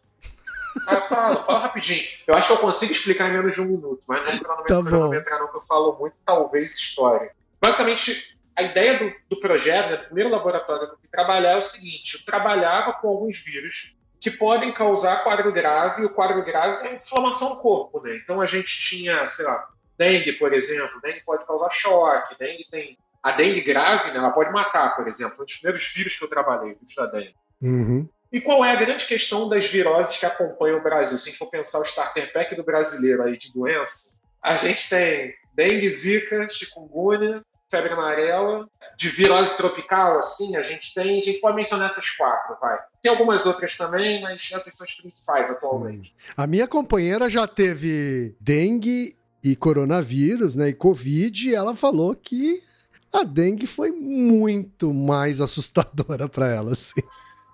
Ah, fala, fala rapidinho. Eu acho que eu consigo explicar em menos de um minuto, mas não para não tá entrar não, que eu falo muito, talvez história. Basicamente, a ideia do, do projeto, né, do primeiro laboratório que eu fui trabalhar é o seguinte: eu trabalhava com alguns vírus que podem causar quadro grave, e o quadro grave é inflamação no corpo, né? Então a gente tinha, sei lá, dengue, por exemplo, dengue pode causar choque, dengue tem. A dengue grave, né, ela pode matar, por exemplo, um dos primeiros vírus que eu trabalhei, o vírus da dengue. Uhum. E qual é a grande questão das viroses que acompanham o Brasil? Se a gente for pensar o starter pack do brasileiro aí de doença, a gente tem dengue, zika, chikungunya, febre amarela, de virose tropical, assim, a gente tem, a gente pode mencionar essas quatro, vai. Tem algumas outras também, mas essas são as principais atualmente. A minha companheira já teve dengue e coronavírus, né, e covid, e ela falou que a dengue foi muito mais assustadora para ela, assim.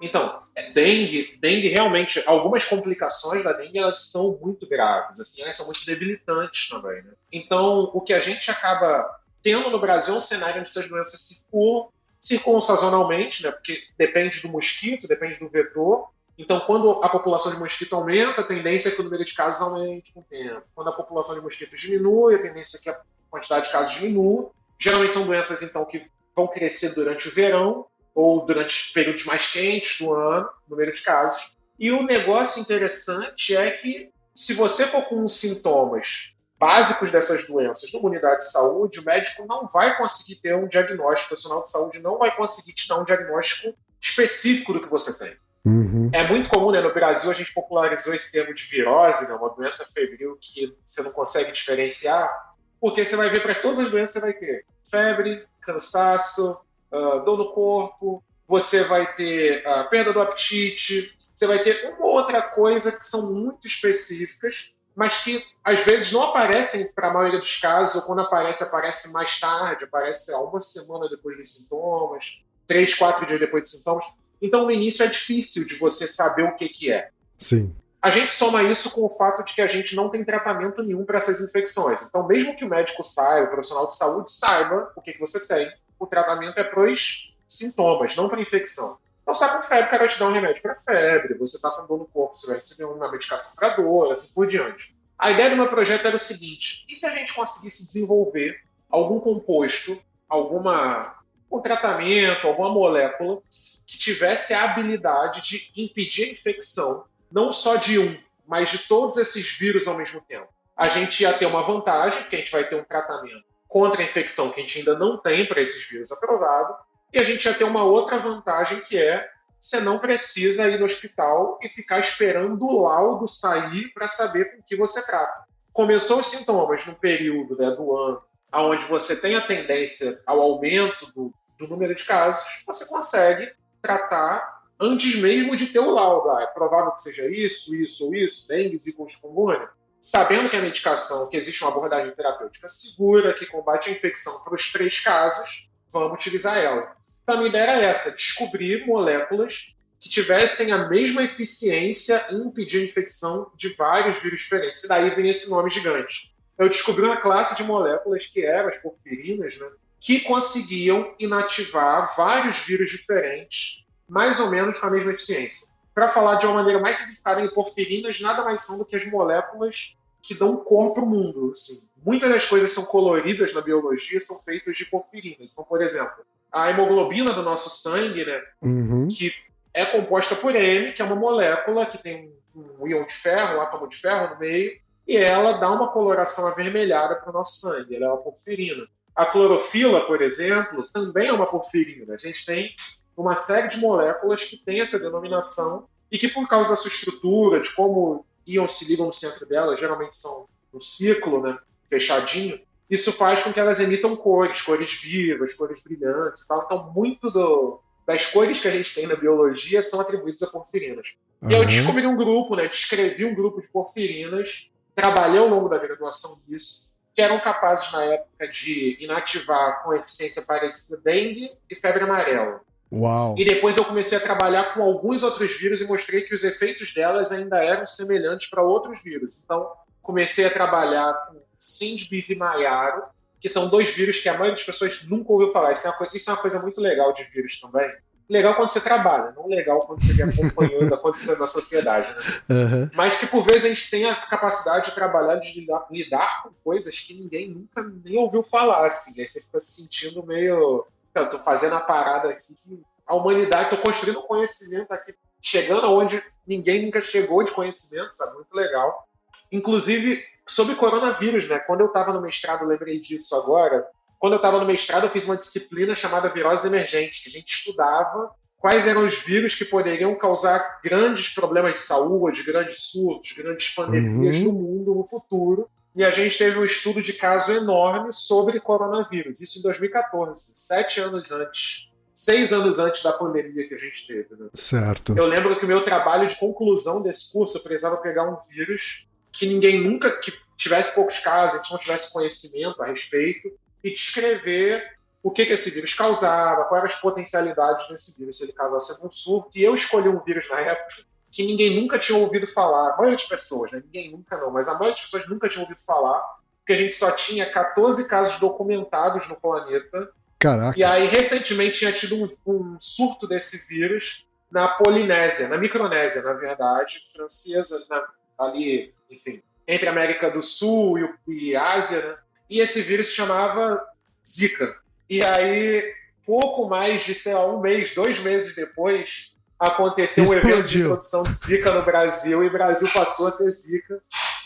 Então, é, dengue, dengue realmente, algumas complicações da dengue elas são muito graves, assim, elas são muito debilitantes também, né? Então, o que a gente acaba tendo no Brasil um cenário onde essas doenças circulam, circulam sazonalmente, né, porque depende do mosquito, depende do vetor. Então, quando a população de mosquito aumenta, a tendência é que o número de casos aumente com o tempo. Quando a população de mosquito diminui, a tendência é que a quantidade de casos diminua. Geralmente são doenças, então, que vão crescer durante o verão ou durante períodos mais quentes do ano, número de casos. E o negócio interessante é que, se você for com sintomas básicos dessas doenças numa unidade de saúde, o médico não vai conseguir ter um diagnóstico, o profissional de saúde não vai conseguir te dar um diagnóstico específico do que você tem. Uhum. É muito comum, né? No Brasil a gente popularizou esse termo de virose, né? uma doença febril que você não consegue diferenciar, porque você vai ver para todas as doenças você vai ter febre, cansaço, uh, dor no corpo, você vai ter uh, perda do apetite, você vai ter uma outra coisa que são muito específicas mas que às vezes não aparecem para a maioria dos casos, ou quando aparece, aparece mais tarde, aparece uma semana depois dos sintomas, três, quatro dias depois dos sintomas. Então, no início é difícil de você saber o que, que é. Sim. A gente soma isso com o fato de que a gente não tem tratamento nenhum para essas infecções. Então, mesmo que o médico saiba, o profissional de saúde saiba o que, que você tem, o tratamento é para os sintomas, não para infecção. Então, você está com febre, o cara te dar um remédio para febre. Você está com dor no corpo, você vai receber uma medicação para dor, assim por diante. A ideia do meu projeto era o seguinte: e se a gente conseguisse desenvolver algum composto, alguma um tratamento, alguma molécula que tivesse a habilidade de impedir a infecção, não só de um, mas de todos esses vírus ao mesmo tempo? A gente ia ter uma vantagem, porque a gente vai ter um tratamento contra a infecção que a gente ainda não tem para esses vírus aprovado, e a gente já tem uma outra vantagem que é você não precisa ir no hospital e ficar esperando o laudo sair para saber com que você trata. Começou os sintomas no período né, do ano onde você tem a tendência ao aumento do, do número de casos, você consegue tratar antes mesmo de ter o laudo. Ah, é provável que seja isso, isso ou isso, dengue, zika chikungunya. Sabendo que a medicação, que existe uma abordagem terapêutica segura, que combate a infecção para os três casos, vamos utilizar ela. Então, a minha ideia era essa: descobrir moléculas que tivessem a mesma eficiência em impedir a infecção de vários vírus diferentes. E daí vem esse nome gigante. Eu descobri uma classe de moléculas que eram as porfirinas, né, que conseguiam inativar vários vírus diferentes, mais ou menos com a mesma eficiência. Para falar de uma maneira mais simplificada, porfirinas nada mais são do que as moléculas que dão cor para o mundo. Assim. Muitas das coisas que são coloridas na biologia são feitas de porfirinas. Então, por exemplo, a hemoglobina do nosso sangue, né? Uhum. Que é composta por M, que é uma molécula que tem um íon de ferro, um átomo de ferro no meio, e ela dá uma coloração avermelhada para o nosso sangue. Ela é uma porfirina. A clorofila, por exemplo, também é uma porfirina. A gente tem uma série de moléculas que tem essa denominação e que, por causa da sua estrutura, de como íons se ligam no centro dela, geralmente são um ciclo né, fechadinho, isso faz com que elas emitam cores, cores vivas, cores brilhantes e tal. Então, muito do, das cores que a gente tem na biologia são atribuídas a porfirinas. E eu Uhum. descobri um grupo, né, descrevi um grupo de porfirinas, trabalhei ao longo da graduação nisso, que eram capazes, na época, de inativar com eficiência parecida dengue e febre amarela. Uau. E depois eu comecei a trabalhar com alguns outros vírus e mostrei que os efeitos delas ainda eram semelhantes para outros vírus. Então, comecei a trabalhar com Sindbis e Maiaro, que são dois vírus que a maioria das pessoas nunca ouviu falar. Isso é, uma coisa, isso é uma coisa muito legal de vírus também. Legal quando você trabalha, não legal quando você vê acompanhando acontecendo na sociedade. Né? Aham. Mas que por vezes a gente tem a capacidade de trabalhar, de lidar, lidar com coisas que ninguém nunca nem ouviu falar, assim. Aí você fica se sentindo meio. Eu tô fazendo a parada aqui que a humanidade, tô construindo conhecimento aqui, chegando aonde ninguém nunca chegou de conhecimento, sabe? Muito legal. Inclusive, sobre coronavírus, né? Quando eu estava no mestrado, eu lembrei disso agora. Quando eu estava no mestrado, eu fiz uma disciplina chamada viroses emergentes, que a gente estudava quais eram os vírus que poderiam causar grandes problemas de saúde, grandes surtos, grandes pandemias Uhum. no mundo no futuro. E a gente teve um estudo de caso enorme sobre coronavírus, isso em 2014, sete anos antes, seis anos antes da pandemia que a gente teve. Né? Certo. Eu lembro que o meu trabalho de conclusão desse curso, eu precisava pegar um vírus que ninguém nunca, que tivesse poucos casos, a gente não tivesse conhecimento a respeito, e descrever o que, que esse vírus causava, quais eram as potencialidades desse vírus, se ele causasse algum surto. E eu escolhi um vírus na época que ninguém nunca tinha ouvido falar, a maioria das pessoas, né? ninguém nunca não, mas a maioria das pessoas nunca tinha ouvido falar, porque a gente só tinha 14 casos documentados no planeta, Caraca. e aí, recentemente, tinha tido um, um surto desse vírus na Polinésia, na Micronésia, na verdade, francesa, na- ali, enfim, entre a América do Sul e, o- e Ásia, né? E esse vírus se chamava Zika. E aí, pouco mais de, sei lá, um mês, dois meses depois, aconteceu um evento de Explodiu. introdução de Zika no Brasil, e o Brasil passou a ter Zika.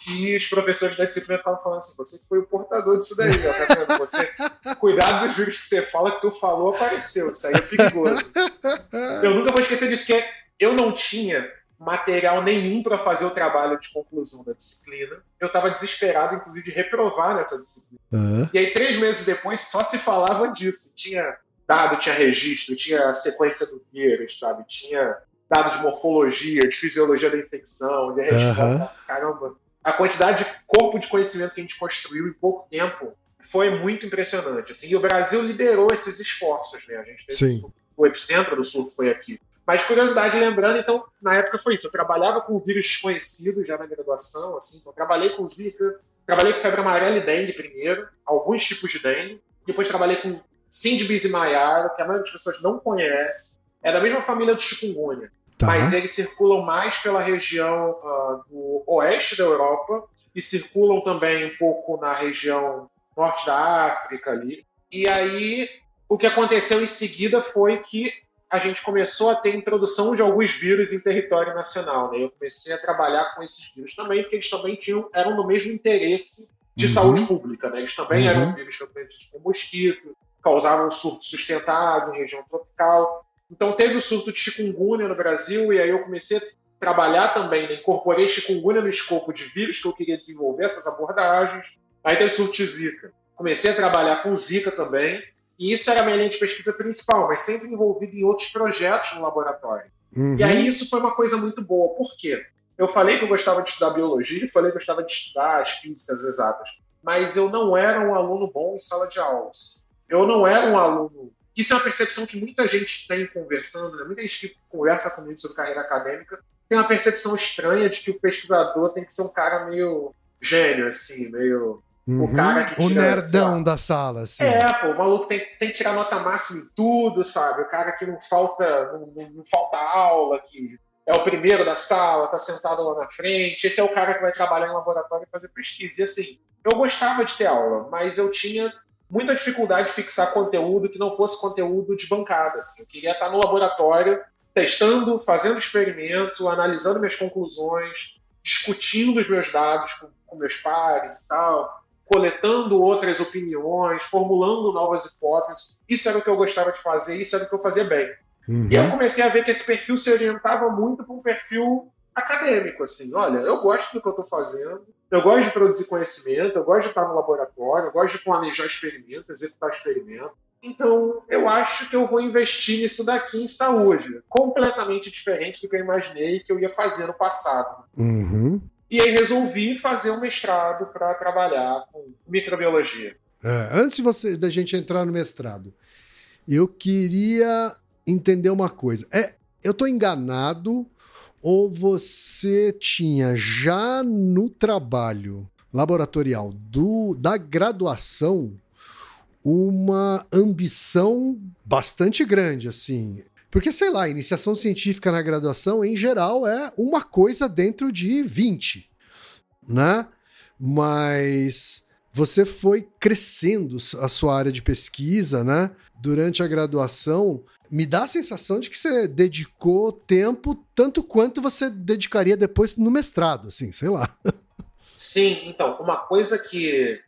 E os professores da disciplina estavam falando assim: você que foi o portador disso daí, ó, tá vendo? Você, cuidado dos vírus que você fala que tu falou apareceu. Isso aí é perigoso. Eu nunca vou esquecer disso, que eu não tinha material nenhum para fazer o trabalho de conclusão da disciplina. Eu estava desesperado, inclusive, de reprovar nessa disciplina. Aham. E aí, três meses depois, só se falava disso. Tinha dado, tinha registro, tinha a sequência do vírus, sabe? Tinha dados de morfologia, de fisiologia da infecção, de registro. Aham. Caramba, a quantidade de corpo de conhecimento que a gente construiu em pouco tempo foi muito impressionante. Assim, e o Brasil liderou esses esforços, né? A gente teve Sim. o epicentro do surto foi aqui. Mas curiosidade, lembrando, então, na época foi isso. Eu trabalhava com vírus desconhecidos já na graduação, assim, então trabalhei com Zika, trabalhei com febre amarela e dengue primeiro, alguns tipos de dengue. Depois trabalhei com Sindbis e Maiara, que a maioria das pessoas não conhece. É da mesma família do chikungunya, Tá. mas eles circulam mais pela região ah, do oeste da Europa e circulam também um pouco na região norte da África ali. E aí, o que aconteceu em seguida foi que a gente começou a ter introdução de alguns vírus em território nacional. Né? Eu comecei a trabalhar com esses vírus também, porque eles também tinham, eram do mesmo interesse de Uhum. saúde pública. Né? Eles também Uhum. eram vírus transmitidos por mosquito, causavam surtos sustentados em região tropical. Então teve o surto de chikungunya no Brasil, e aí eu comecei a trabalhar também, né? incorporei chikungunya no escopo de vírus que eu queria desenvolver, essas abordagens. Aí teve o surto de Zika. Comecei a trabalhar com Zika também, e isso era a minha linha de pesquisa principal, mas sempre envolvido em outros projetos no laboratório. Uhum. E aí isso foi uma coisa muito boa. Por quê? Eu falei que eu gostava de estudar biologia, falei que eu gostava de estudar as físicas exatas, mas eu não era um aluno bom em sala de aulas. Eu não era um aluno. Isso é uma percepção que muita gente tem conversando, né? muita gente que conversa comigo sobre carreira acadêmica tem uma percepção estranha de que o pesquisador tem que ser um cara meio gênio, assim, meio Uhum. o cara que O tira, nerdão sei lá, da sala, assim. é, pô, o maluco tem, tem que tirar nota máxima em tudo, sabe? O cara que não falta, não, não- não falta aula, que é o primeiro da sala, tá sentado lá na frente. Esse é o cara que vai trabalhar em laboratório e fazer pesquisa. E assim, eu gostava de ter aula, mas eu tinha muita dificuldade de fixar conteúdo que não fosse conteúdo de bancada. Assim. Eu queria estar no laboratório testando, fazendo experimento, analisando minhas conclusões, discutindo os meus dados com, com meus pares e tal, coletando outras opiniões, formulando novas hipóteses. Isso era o que eu gostava de fazer, isso era o que eu fazia bem. Uhum. E aí eu comecei a ver que esse perfil se orientava muito para um perfil acadêmico, assim. Olha, eu gosto do que eu estou fazendo, eu gosto de produzir conhecimento, eu gosto de estar no laboratório, eu gosto de planejar experimento, executar experimento. Então, eu acho que eu vou investir nisso daqui em saúde. Completamente diferente do que eu imaginei que eu ia fazer no passado. Uhum. E aí resolvi fazer um mestrado para trabalhar com microbiologia. É, antes de você, da gente entrar no mestrado, eu queria entender uma coisa. É, eu estou enganado ou você tinha já no trabalho laboratorial do, da graduação uma ambição bastante grande, assim. Porque, sei lá, iniciação científica na graduação, em geral, é uma coisa dentro de 20, né? Mas você foi crescendo a sua área de pesquisa, né? Durante a graduação, me dá a sensação de que você dedicou tempo tanto quanto você dedicaria depois no mestrado, assim, sei lá. Sim, então, uma coisa que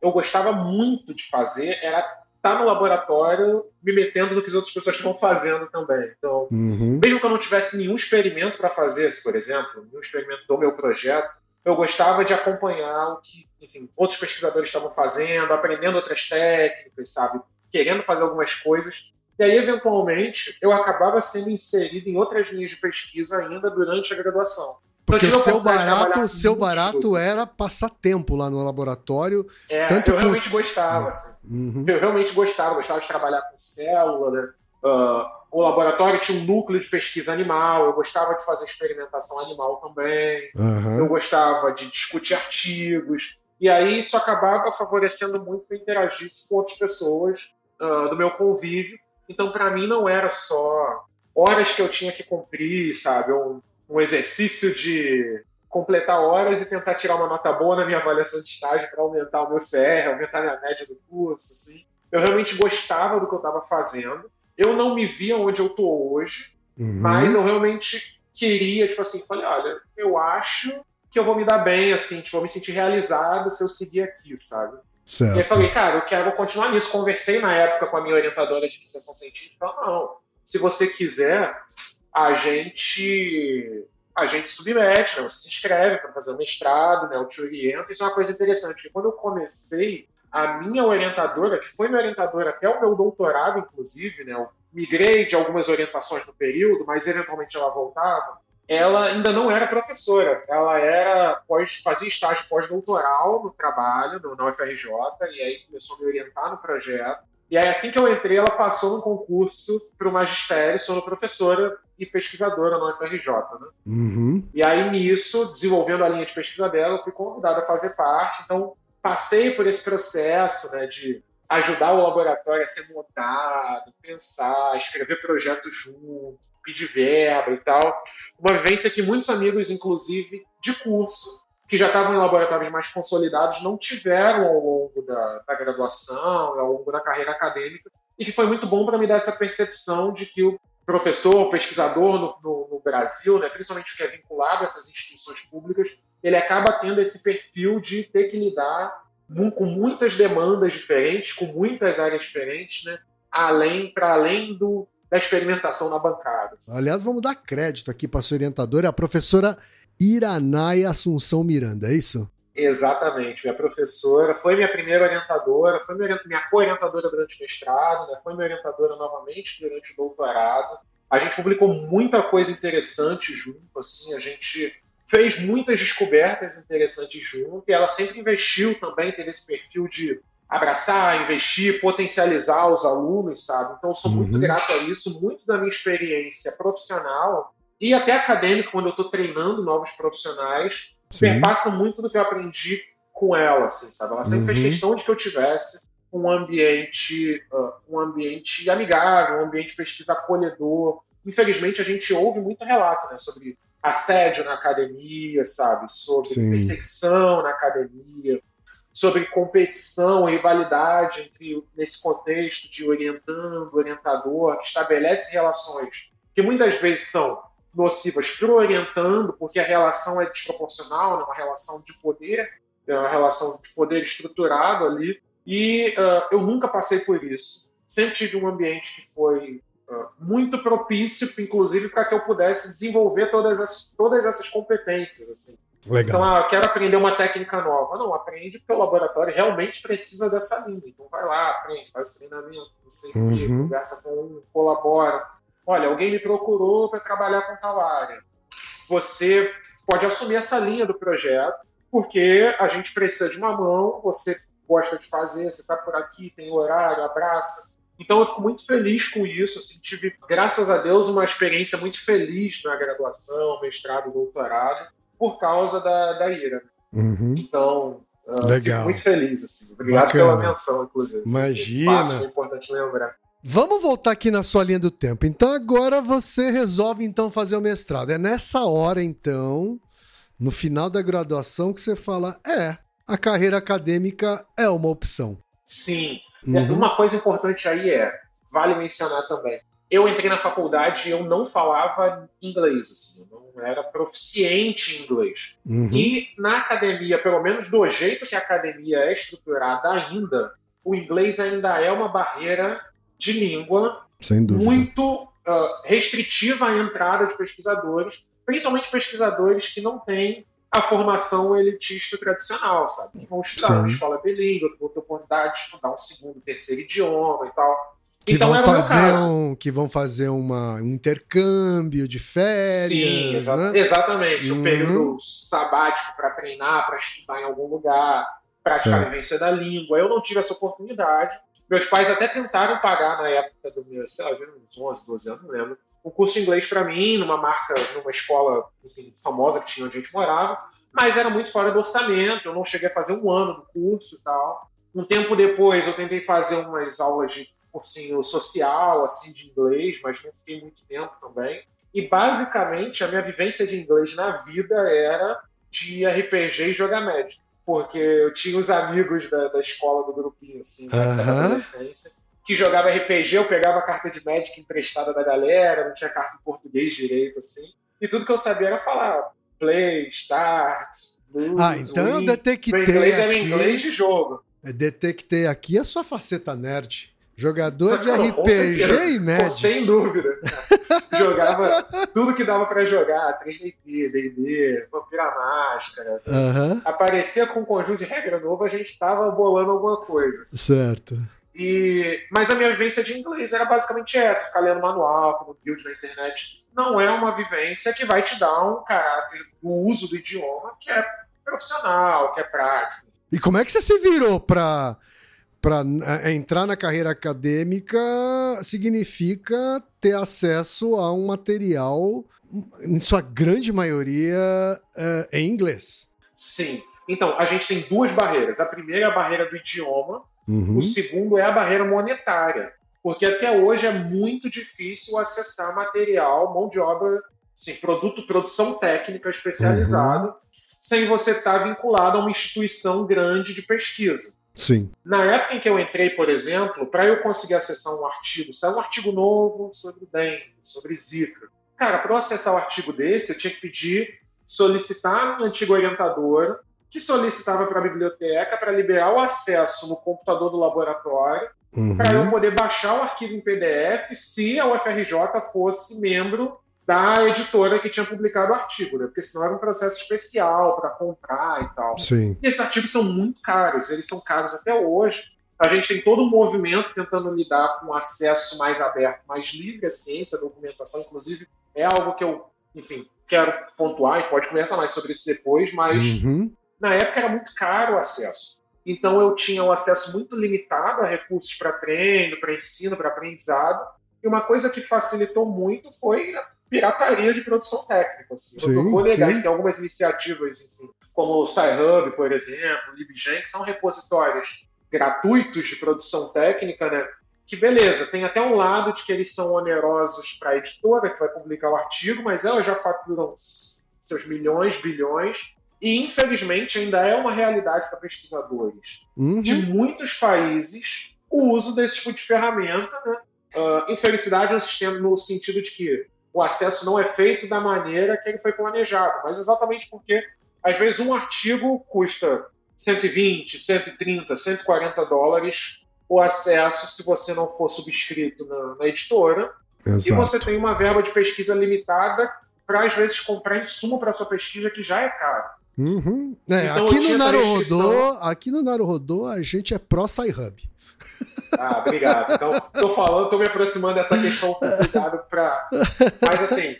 eu gostava muito de fazer era tá no laboratório me metendo no que as outras pessoas estão fazendo também. Então, uhum. mesmo que eu não tivesse nenhum experimento para fazer, por exemplo, nenhum experimento do meu projeto, eu gostava de acompanhar o que, enfim, outros pesquisadores estavam fazendo, aprendendo outras técnicas, sabe? Querendo fazer algumas coisas. E aí, eventualmente, eu acabava sendo inserido em outras linhas de pesquisa ainda durante a graduação. Porque o seu barato, seu barato era passar tempo lá no laboratório. É, tanto eu realmente gostava. Assim. Uhum. Eu realmente gostava, gostava de trabalhar com célula, né? Uh, o laboratório tinha um núcleo de pesquisa animal, eu gostava de fazer experimentação animal também, uhum. eu gostava de discutir artigos, e aí isso acabava favorecendo muito que eu interagisse com outras pessoas uh, do meu convívio. Então, para mim, não era só horas que eu tinha que cumprir, sabe? Um, um exercício de completar horas e tentar tirar uma nota boa na minha avaliação de estágio para aumentar o meu CR, aumentar a minha média do curso, assim. Eu realmente gostava do que eu estava fazendo. Eu não me via onde eu estou hoje, uhum. mas eu realmente queria, tipo assim, falei, olha, eu acho que eu vou me dar bem, assim, tipo, vou me sentir realizado se eu seguir aqui, sabe? Certo. E aí falei, cara, eu quero continuar nisso. Conversei na época com a minha orientadora de iniciação científica. Ela, não, se você quiser, a gente a gente submete, né? você se inscreve para fazer o mestrado, né? eu te oriento. Isso é uma coisa interessante, porque quando eu comecei, a minha orientadora, que foi minha orientadora até o meu doutorado, inclusive, né? eu migrei de algumas orientações no período, mas eventualmente ela voltava, ela ainda não era professora, ela era pós, fazia estágio pós-doutoral no trabalho, no, na UFRJ, e aí começou a me orientar no projeto. E aí, assim que eu entrei, ela passou no concurso para o magistério, sendo professora e pesquisadora na UFRJ. Né? Uhum. E aí, nisso, desenvolvendo a linha de pesquisa dela, eu fui convidado a fazer parte. Então, passei por esse processo né, de ajudar o laboratório a ser montado, pensar, escrever projetos junto, pedir verba e tal. Uma vivência que muitos amigos, inclusive de curso, que já estavam em laboratórios mais consolidados, não tiveram ao longo da, da graduação, ao longo da carreira acadêmica, e que foi muito bom para me dar essa percepção de que o professor, o pesquisador no, no, no Brasil, né, principalmente o que é vinculado a essas instituições públicas, ele acaba tendo esse perfil de ter que lidar com muitas demandas diferentes, com muitas áreas diferentes, né, além para além do, da experimentação na bancada. Aliás, vamos dar crédito aqui para a sua orientadora, a professora Iranai Assunção Miranda, é isso? Exatamente. Minha professora foi minha primeira orientadora, foi minha, co-orientadora durante o mestrado, né, foi minha orientadora novamente durante o doutorado. A gente publicou muita coisa interessante junto, assim, a gente fez muitas descobertas interessantes junto, e ela sempre investiu também, teve esse perfil de abraçar, investir, potencializar os alunos, sabe? Então eu sou uhum. muito grato a isso, muito da minha experiência profissional e até acadêmico, quando eu estou treinando novos profissionais, perpassa muito do que eu aprendi com ela, assim, sabe? Ela sempre uhum. fez questão de que eu tivesse um ambiente, uh, um ambiente amigável, um ambiente de pesquisa acolhedor. Infelizmente, a gente ouve muito relato né, sobre assédio na academia, sabe? Sobre Sim. perseguição na academia, sobre competição, rivalidade entre nesse contexto de orientando, orientador, que estabelece relações que muitas vezes são nocivas para o orientando, porque a relação é desproporcional, é uma relação de poder, é uma relação de poder estruturado ali, e uh, eu nunca passei por isso. Sempre tive um ambiente que foi uh, muito propício, inclusive, para que eu pudesse desenvolver todas, as, todas essas competências. Assim. Legal. Então, ah, quero aprender uma técnica nova. Não, aprende porque o laboratório realmente precisa dessa linha. Então, vai lá, aprende, faz treinamento, não sei o Uhum. conversa com um, colabora. Olha, alguém me procurou para trabalhar com tal área. Você pode assumir essa linha do projeto, porque a gente precisa de uma mão, você gosta de fazer, você está por aqui, tem horário, abraça. Então eu fico muito feliz com isso. Assim, tive, graças a Deus, uma experiência muito feliz na graduação, mestrado, doutorado, por causa da, da Ira. Uhum. Então, uh, Legal. fico muito feliz. Assim. Obrigado Bacana. pela menção, inclusive. Imagina. É importante lembrar. Vamos voltar aqui na sua linha do tempo. Então agora você resolve então fazer o mestrado. É nessa hora então, no final da graduação que você fala, é, a carreira acadêmica é uma opção. Sim. Uhum. Uma coisa importante aí é, vale mencionar também. Eu entrei na faculdade e eu não falava inglês, assim, eu não era proficiente em inglês. Uhum. E na academia, pelo menos do jeito que a academia é estruturada ainda, o inglês ainda é uma barreira de língua muito uh, restritiva à entrada de pesquisadores, principalmente pesquisadores que não têm a formação elitista tradicional, sabe? Que vão estudar Sim. na escola bilíngue, vão ter oportunidade de estudar um segundo, terceiro idioma e tal. Que então vão fazer um, que vão fazer uma, um intercâmbio de férias, Sim, exa- né? exatamente. Uhum. Um período sabático para treinar, para estudar em algum lugar, praticar a vivência da língua. Eu não tive essa oportunidade. Meus pais até tentaram pagar na época do meu, sei lá, uns 11, 12 anos, não lembro, um curso de inglês para mim, numa marca, numa escola enfim, famosa que tinha onde a gente morava, mas era muito fora do orçamento. Eu não cheguei a fazer um ano do curso e tal. Um tempo depois, eu tentei fazer umas aulas de cursinho social, assim, de inglês, mas não fiquei muito tempo também. E basicamente a minha vivência de inglês na vida era de RPG e jogar Magic. Porque eu tinha os amigos da, da escola do grupinho, assim, né, da adolescência, que jogava RPG, eu pegava a carta de Magic emprestada da galera, não tinha carta em português direito, assim. E tudo que eu sabia era falar play, start, lose, Ah, então eu win. detectei Meu inglês era aqui, inglês de jogo. eu detectei aqui a sua faceta nerd. Jogador de RPG certeza. e Magic. Sem dúvida. Jogava tudo que dava pra jogar, 3DT, D&D, Vampira Máscara. Aham, Aparecia com um conjunto de regra novo, a gente tava bolando alguma coisa. certo. E, mas a minha vivência de inglês era basicamente essa, ficar lendo manual, como build na internet. Não é uma vivência que vai te dar um caráter do uso do idioma que é profissional, que é prático. E como é que você se virou para para entrar na carreira acadêmica significa ter acesso a um material, em sua grande maioria, eh, em inglês. Sim. Então, a gente tem duas barreiras. A primeira é a barreira do idioma, Uhum. O segundo é a barreira monetária, porque até hoje é muito difícil acessar material, mão de obra, assim, produto, produção técnica especializada, sem você estar vinculado a uma instituição grande de pesquisa. Sim. Na época em que eu entrei, por exemplo, para eu conseguir acessar um artigo, saiu um artigo novo sobre dengue, sobre zika. Cara, para eu acessar o artigo desse, eu tinha que pedir, solicitar um antigo orientador, que solicitava para a biblioteca para liberar o acesso no computador do laboratório, Uhum. para eu poder baixar o arquivo em PDF se a UFRJ fosse membro da editora que tinha publicado o artigo, né? porque senão era um processo especial para comprar e tal. Sim. E esses artigos são muito caros, eles são caros até hoje. A gente tem todo um movimento tentando lidar com acesso mais aberto, mais livre à ciência, à documentação, inclusive é algo que eu, enfim, quero pontuar e pode conversar mais sobre isso depois, mas Uhum. na época era muito caro o acesso. Então eu tinha um acesso muito limitado a recursos para treino, para ensino, para aprendizado. E uma coisa que facilitou muito foi pirataria de produção técnica. Assim. Sim, Eu vou negar, sim. tem algumas iniciativas, enfim, como o SciHub, por exemplo, o LibGen, que são repositórios gratuitos de produção técnica, né? Que beleza, tem até um lado de que eles são onerosos para a editora que vai publicar o artigo, mas ela já fatura uns seus milhões, bilhões, E, infelizmente, ainda é uma realidade para pesquisadores Uhum. de muitos países o uso desse tipo de ferramenta. Né? Uh, infelicidade no sistema, no sentido de que o acesso não é feito da maneira que ele foi planejado, mas exatamente porque, às vezes, um artigo custa 120, 130, 140 dólares o acesso se você não for subscrito na, na editora. E Exato. você tem uma verba de pesquisa limitada para, às vezes, comprar insumo para sua pesquisa que já é caro. Uhum. É, Então, aqui no Naruhodô, aqui no Naruhodô a gente é pró Sci-Hub. Ah, obrigado. Então, tô falando, tô me aproximando dessa questão cuidado para. Mas assim,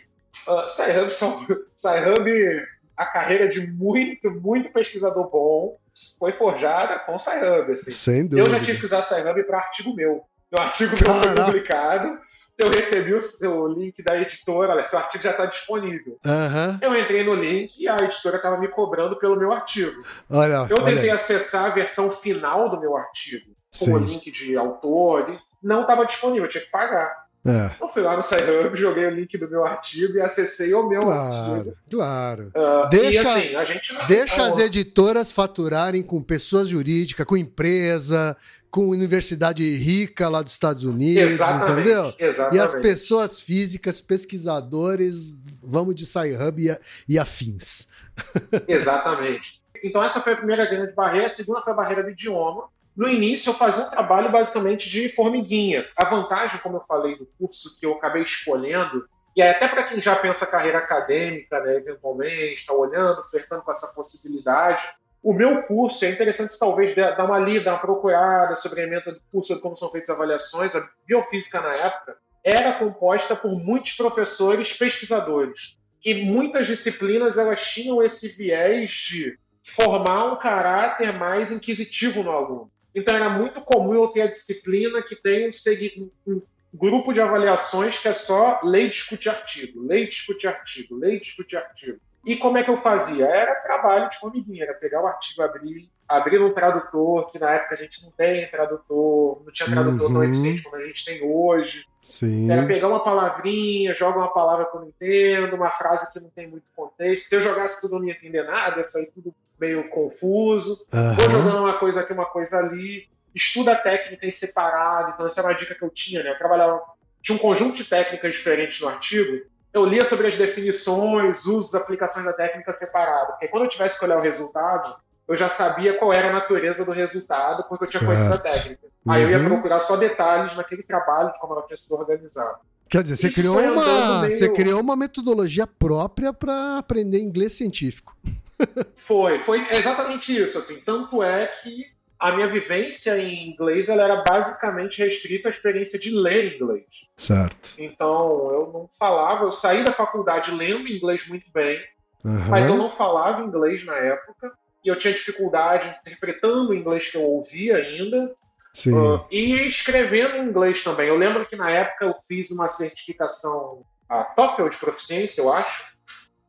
uh, Sci-Hub, são- Sci-Hub, a carreira de muito, muito pesquisador bom foi forjada com Sci-Hub. Assim. Sem Eu dúvida. já tive que usar Sci-Hub para artigo meu. Meu artigo meu foi publicado, eu recebi o seu link da editora, olha, seu artigo já está disponível. Aham. Eu entrei no link e a editora estava me cobrando pelo meu artigo. Olha, Eu olha tentei isso. acessar a versão final do meu artigo, com Sim. o link de autor, não estava disponível, eu tinha que pagar. É, Eu fui lá no SciHub, joguei o link do meu artigo e acessei o meu claro, artigo. claro. Ah, Deixa- e assim, a gente Deixa Ah, as editoras faturarem com pessoas jurídicas, com empresa, com universidade rica lá dos Estados Unidos, Exatamente, entendeu? E exatamente. as pessoas físicas, pesquisadores, vamos de Sci-Hub e, e afins. Exatamente. Então essa foi a primeira grande barreira. A segunda foi a barreira do idioma. No início eu fazia um trabalho basicamente de formiguinha. A vantagem, como eu falei, do curso que eu acabei escolhendo, e até para quem já pensa carreira acadêmica, né, eventualmente, está olhando, flertando com essa possibilidade, o meu curso é interessante talvez dar uma lida, uma procurada sobre a emenda do curso, sobre como são feitas as avaliações. A biofísica na época era composta por muitos professores pesquisadores. E muitas disciplinas elas tinham esse viés de formar um caráter mais inquisitivo no aluno. Então era muito comum eu ter a disciplina que tem um, um grupo de avaliações que é só lei discute artigo, lei discute artigo, lei discute artigo. E como é que eu fazia? Era trabalho de formiguinha, era pegar o artigo, abrir, abrir um tradutor, que na época a gente não tem tradutor, não tinha tradutor tão Uhum. eficiente como a gente tem hoje. Sim. Era pegar uma palavrinha, joga uma palavra que eu não entendo, uma frase que não tem muito contexto. Se eu jogasse tudo, eu não ia entender nada, ia sair tudo meio confuso. Vou Aham. jogando uma coisa aqui, uma coisa ali. Estuda a técnica em separado. Então, essa é uma dica que eu tinha, né? Eu trabalhava. Tinha um conjunto de técnicas diferentes no artigo. Eu lia sobre as definições, usos, aplicações da técnica separado. Porque quando eu tivesse que olhar o resultado, eu já sabia qual era a natureza do resultado, porque eu tinha conhecido a Certo. técnica. Aí eu ia Uhum. procurar só detalhes naquele trabalho, de como ela tinha sido organizada. Quer dizer, você Isso criou, uma, meio- você criou uma metodologia própria para aprender inglês científico. Foi, foi exatamente isso. Assim, tanto é que a minha vivência em inglês ela era basicamente restrita à experiência de ler inglês. Certo. Então, eu não falava, eu saí da faculdade lendo inglês muito bem, Aham. mas eu não falava inglês na época, e eu tinha dificuldade interpretando o inglês que eu ouvia ainda, Sim. uh, e escrevendo em inglês também. Eu lembro que na época eu fiz uma certificação, a TOEFL de proficiência, eu acho,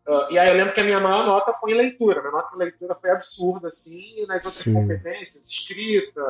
Uh, e aí eu lembro que a minha maior nota foi em leitura. Minha nota em leitura foi absurda, assim, e nas outras Sim. competências, escrita,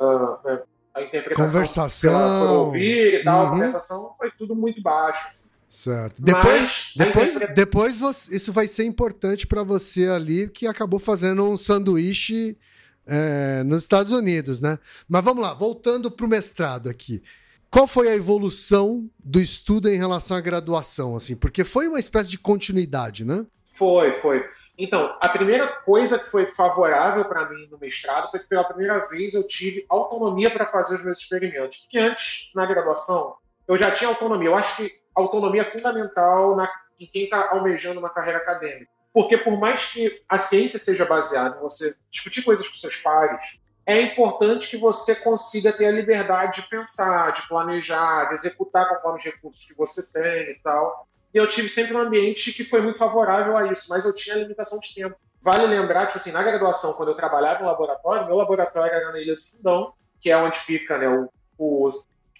uh, a interpretação Conversação. por ouvir e tal, Uhum. a conversação foi tudo muito baixo. assim. Certo. Depois, Mas depois, interpreta- depois você- isso vai ser importante para você ali, que acabou fazendo um sanduíche é, nos Estados Unidos, né? Mas vamos lá, voltando para o mestrado aqui. Qual foi a evolução do estudo em relação à graduação, assim? Porque foi uma espécie de continuidade, né? Foi, foi. Então, a primeira coisa que foi favorável para mim no mestrado foi que pela primeira vez eu tive autonomia para fazer os meus experimentos. Porque antes, na graduação, eu já tinha autonomia. Eu acho que autonomia é fundamental na, em quem está almejando uma carreira acadêmica. Porque por mais que a ciência seja baseada em você discutir coisas com seus pares, é importante que você consiga ter a liberdade de pensar, de planejar, de executar conforme os recursos que você tem e tal. E eu tive sempre um ambiente que foi muito favorável a isso, mas eu tinha limitação de tempo. Vale lembrar que, assim, na graduação, quando eu trabalhava no laboratório, meu laboratório era na Ilha do Fundão, que é onde fica né, o, o,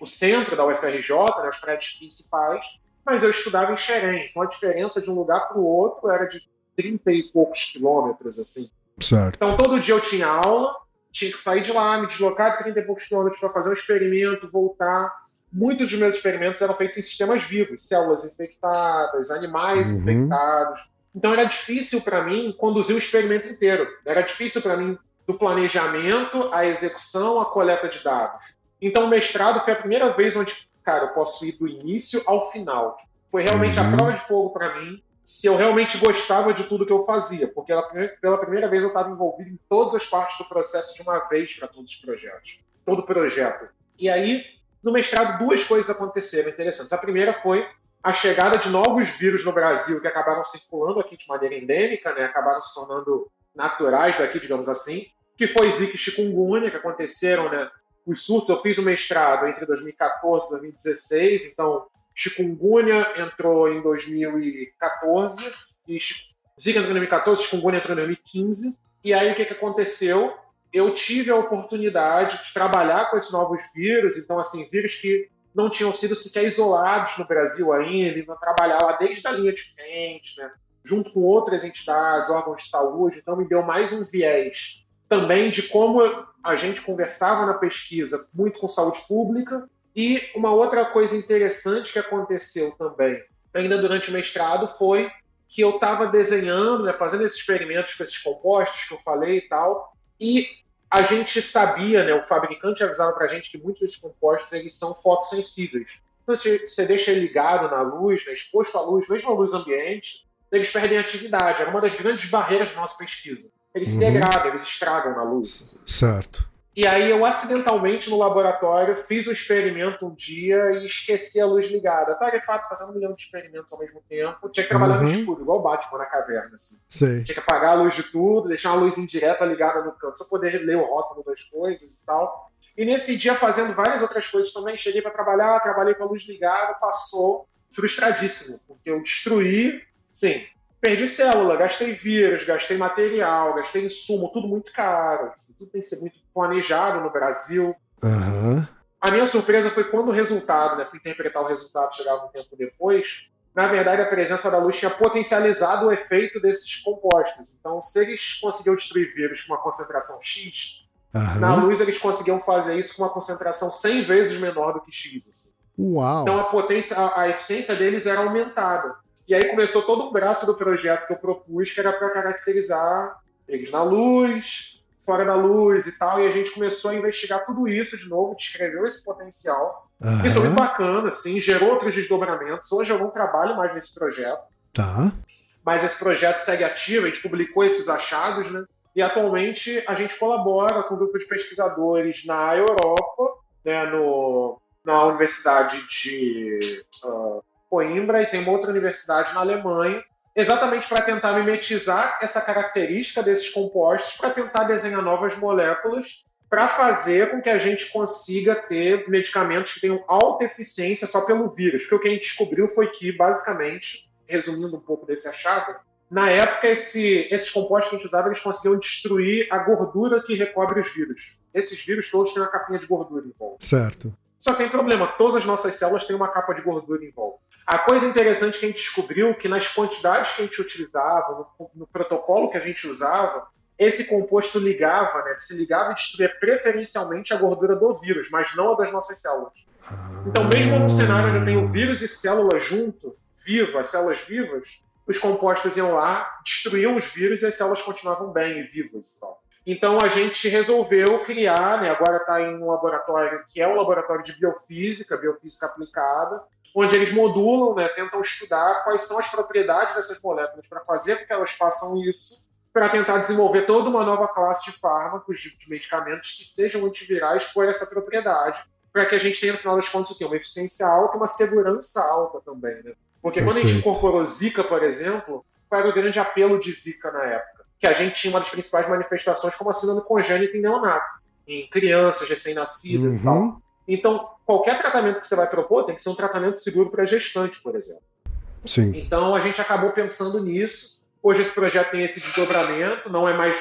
o centro da UFRJ, né, os prédios principais, mas eu estudava em Xerém. Então a diferença de um lugar para o outro era de 30 e poucos quilômetros, assim. Certo. Então todo dia eu tinha aula, tinha que sair de lá, me deslocar de 30 e poucos quilômetros para fazer um experimento, voltar. Muitos dos meus experimentos eram feitos em sistemas vivos, células infectadas, animais Uhum. infectados. Então era difícil para mim conduzir o experimento inteiro. Era difícil para mim do planejamento, a execução, a coleta de dados. Então o mestrado foi a primeira vez onde, cara, eu posso ir do início ao final. Foi realmente uhum. a prova de fogo para mim se eu realmente gostava de tudo que eu fazia, porque pela primeira vez eu estava envolvido em todas as partes do processo de uma vez para todos os projetos, todo projeto. E aí, no mestrado, duas coisas aconteceram interessantes. A primeira foi a chegada de novos vírus no Brasil que acabaram circulando aqui de maneira endêmica, né? acabaram se tornando naturais daqui, digamos assim, que foi Zika e chikungunya, que aconteceram, né? Os surtos, eu fiz o mestrado entre 2014 e 2016, então chikungunya entrou em 2014, e Zika entrou em 2014, chikungunya entrou em 2015, e aí o que, que aconteceu? Eu tive a oportunidade de trabalhar com esses novos vírus, então, assim, vírus que não tinham sido sequer isolados no Brasil ainda, então trabalhar lá desde a linha de frente, né, junto com outras entidades, órgãos de saúde, então me deu mais um viés também de como a gente conversava na pesquisa muito com saúde pública e uma outra coisa interessante que aconteceu também, ainda durante o mestrado, foi que eu estava desenhando, né, fazendo esses experimentos com esses compostos que eu falei e tal, e a gente sabia, né, o fabricante avisava para a gente que muitos desses compostos eles são fotossensíveis. Então, se você deixa ele ligado na luz, né, exposto à luz, mesmo à luz ambiente, eles perdem atividade. Era uma das grandes barreiras da nossa pesquisa. Eles uhum. se degradam, eles estragam na luz. Certo. E aí eu acidentalmente no laboratório fiz um experimento um dia e esqueci a luz ligada. Tarefado fazendo um milhão de experimentos ao mesmo tempo. Tinha que trabalhar uhum. no escuro, igual o Batman na caverna. Assim. Sei. Tinha que apagar a luz de tudo, deixar uma luz indireta ligada no canto, só poder ler o rótulo das coisas e tal. E nesse dia, fazendo várias outras coisas também, cheguei para trabalhar, trabalhei com a luz ligada, passou frustradíssimo, porque eu destruí, sim, perdi célula, gastei vírus, gastei material, gastei insumo, tudo muito caro. Tudo tem que ser muito planejado no Brasil. Uhum. A minha surpresa foi quando o resultado, né, fui interpretar o resultado, chegava um tempo depois. Na verdade, a presença da luz tinha potencializado o efeito desses compostos. Então, se eles conseguiam destruir vírus com uma concentração X, uhum. na luz eles conseguiam fazer isso com uma concentração 100 vezes menor do que X. Assim. Uau. Então, a potência, a, a eficiência deles era aumentada. E aí começou todo o braço do projeto que eu propus, que era para caracterizar eles na luz, fora da luz e tal. E a gente começou a investigar tudo isso de novo, descreveu esse potencial. Uhum. Isso foi muito bacana, assim, gerou outros desdobramentos. Hoje eu não trabalho mais nesse projeto. Tá. Mas esse projeto segue ativo, a gente publicou esses achados, né? E atualmente a gente colabora com um grupo de pesquisadores na Europa, né, no, na Universidade de uh, Coimbra e tem uma outra universidade na Alemanha, exatamente para tentar mimetizar essa característica desses compostos, para tentar desenhar novas moléculas, para fazer com que a gente consiga ter medicamentos que tenham alta eficiência só pelo vírus. Porque o que a gente descobriu foi que, basicamente, resumindo um pouco desse achado, na época, esse, esses compostos que a gente usava, eles conseguiam destruir a gordura que recobre os vírus. Esses vírus todos têm uma capinha de gordura em volta. Certo. Só tem problema, todas as nossas células têm uma capa de gordura em volta. A coisa interessante que a gente descobriu que nas quantidades que a gente utilizava, no, no protocolo que a gente usava, esse composto ligava, né, se ligava e destruía preferencialmente a gordura do vírus, mas não a das nossas células. Então, mesmo no cenário onde eu tenho vírus e célula junto, viva, células vivas, os compostos iam lá, destruíam os vírus e as células continuavam bem e vivas. Então, então a gente resolveu criar, né, agora está em um laboratório que é um laboratório de biofísica, biofísica aplicada, onde eles modulam, né, tentam estudar quais são as propriedades dessas moléculas para fazer com que elas façam isso, para tentar desenvolver toda uma nova classe de fármacos, de, medicamentos que sejam antivirais por essa propriedade, para que a gente tenha, no final das contas, o quê? uma eficiência alta uma segurança alta também. Né? Porque Perfeito. quando a gente incorporou Zika, por exemplo, qual era o grande apelo de Zika na época? Que a gente tinha uma das principais manifestações como a síndrome congênita em neonato, em crianças recém-nascidas uhum. e tal. Então, qualquer tratamento que você vai propor tem que ser um tratamento seguro para gestante, por exemplo. Sim. Então, a gente acabou pensando nisso. Hoje esse projeto tem esse desdobramento, não é mais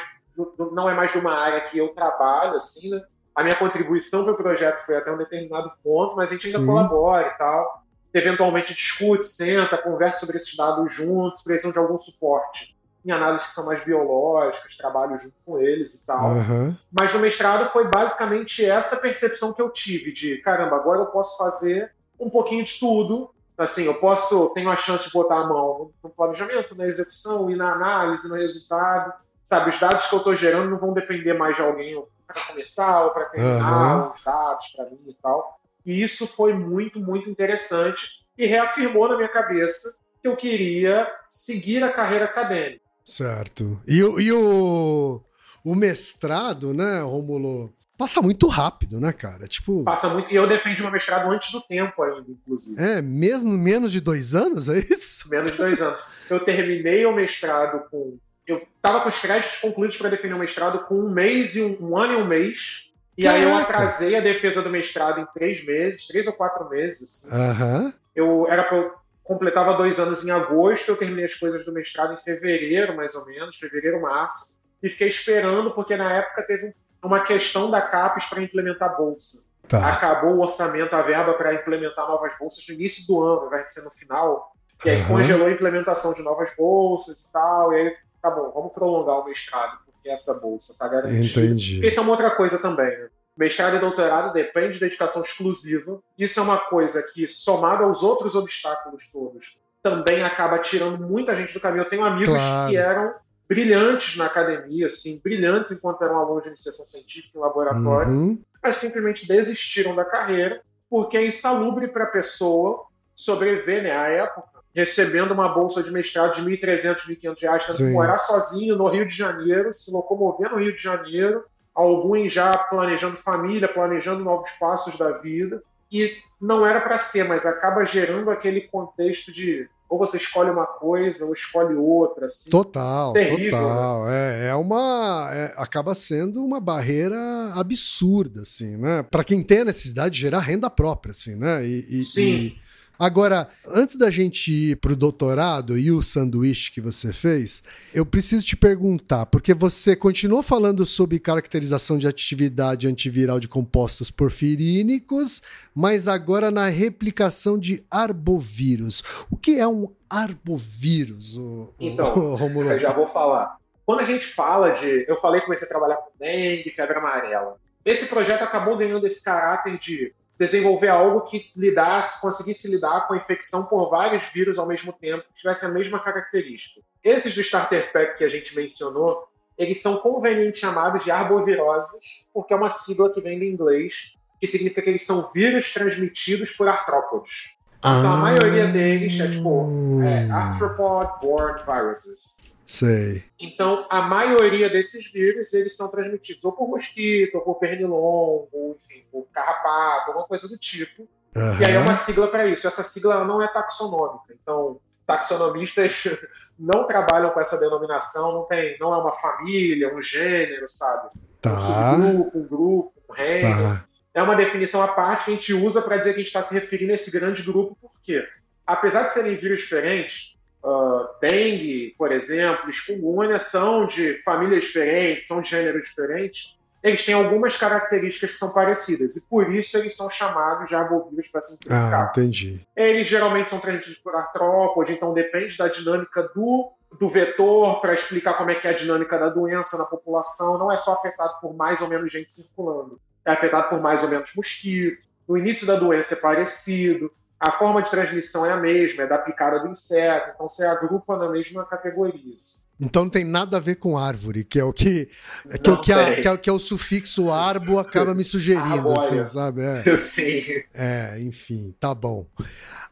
não é mais de uma área que eu trabalho, assim, né? A minha contribuição para o projeto foi até um determinado ponto, mas a gente ainda Sim. colabora e tal. Eventualmente discute, senta, conversa sobre esses dados juntos, precisam de algum suporte em análises que são mais biológicas, trabalho junto com eles e tal. Uhum. Mas no mestrado foi basicamente essa percepção que eu tive de, caramba, agora eu posso fazer um pouquinho de tudo Assim, eu posso, tenho a chance de botar a mão no planejamento, na execução e na análise, no resultado. Sabe, os dados que eu estou gerando não vão depender mais de alguém para começar ou para terminar uhum. os dados para mim e tal. E isso foi muito, muito interessante e reafirmou na minha cabeça que eu queria seguir a carreira acadêmica. Certo. E, e o, o mestrado, né, Romulo? Passa muito rápido, né, cara? Tipo. Passa muito. E eu defendi meu mestrado antes do tempo ainda, inclusive. É, mesmo menos de dois anos, é isso? Menos de dois anos. Eu terminei o mestrado com. Eu tava com os créditos concluídos para defender o mestrado com um mês e um, um ano e um mês. E Caraca. aí eu atrasei a defesa do mestrado em três meses, três ou quatro meses. Assim. Uhum. Eu era pra, eu completava dois anos em agosto, eu terminei as coisas do mestrado em fevereiro, mais ou menos, fevereiro, março, e fiquei esperando, porque na época teve um uma questão da CAPES para implementar a bolsa. Tá. Acabou o orçamento, a verba para implementar novas bolsas no início do ano, ao invés de ser no final. E aí uhum. congelou a implementação de novas bolsas e tal. E aí, tá bom, vamos prolongar o mestrado, porque essa bolsa está garantida. Entendi. Porque isso é uma outra coisa também, né? Mestrado e doutorado depende de dedicação exclusiva. Isso é uma coisa que, somado aos outros obstáculos todos, também acaba tirando muita gente do caminho. Eu tenho amigos claro. que eram brilhantes na academia, assim, brilhantes enquanto eram alunos de iniciação científica em laboratório, uhum. mas simplesmente desistiram da carreira porque é insalubre para a pessoa sobreviver, né, à época, recebendo uma bolsa de mestrado de 1.300, 1.500 reais, tendo que morar sozinho no Rio de Janeiro, se locomover no Rio de Janeiro, alguns já planejando família, planejando novos passos da vida, e não era para ser, mas acaba gerando aquele contexto de ou você escolhe uma coisa ou escolhe outra. Assim. Total, Terrível, total. Né? É, é uma. É, acaba sendo uma barreira absurda, assim, né? Para quem tem a necessidade de gerar renda própria, assim, né? E, e Sim. E Agora, antes da gente ir pro doutorado e o sanduíche que você fez, eu preciso te perguntar, porque você continuou falando sobre caracterização de atividade antiviral de compostos porfirínicos, mas agora na replicação de arbovírus. O que é um arbovírus? O, então, o eu já vou falar. Quando a gente fala de. Eu falei que comecei a trabalhar com dengue, febre amarela. Esse projeto acabou ganhando esse caráter de desenvolver algo que lidasse, conseguisse lidar com a infecção por vários vírus ao mesmo tempo, que tivesse a mesma característica. Esses do Starter Pack que a gente mencionou, eles são convenientemente chamados de arboviroses, porque é uma sigla que vem do inglês, que significa que eles são vírus transmitidos por artrópodes. Então, a maioria deles é tipo é, arthropod-borne viruses. Sei. Então, a maioria desses vírus, eles são transmitidos ou por mosquito, ou por pernilongo, enfim, por carrapato, alguma coisa do tipo. Uhum. E aí é uma sigla para isso. Essa sigla não é taxonômica. Então, taxonomistas não trabalham com essa denominação, não tem, não é uma família, um gênero, sabe? Tá. Um subgrupo, um grupo, um reino. Tá. É uma definição à parte que a gente usa para dizer que a gente está se referindo a esse grande grupo, porque, apesar de serem vírus diferentes, uh, dengue, por exemplo, chikungunya são de famílias diferentes, são de gêneros diferentes, eles têm algumas características que são parecidas e por isso eles são chamados de arbovírus para simplificar. Ah, entendi. Eles geralmente são transmitidos por artrópode, então depende da dinâmica do, do vetor para explicar como é que é a dinâmica da doença na população. Não é só afetado por mais ou menos gente circulando, é afetado por mais ou menos mosquito. No início da doença é parecido, a forma de transmissão é a mesma, é da picada do inseto, então você agrupa na mesma categoria. Então não tem nada a ver com árvore, que é o que é, que, é o, que, é, que, é, que é o sufixo arbo acaba me sugerindo, assim, sabe? É. Sim. É, enfim, tá bom.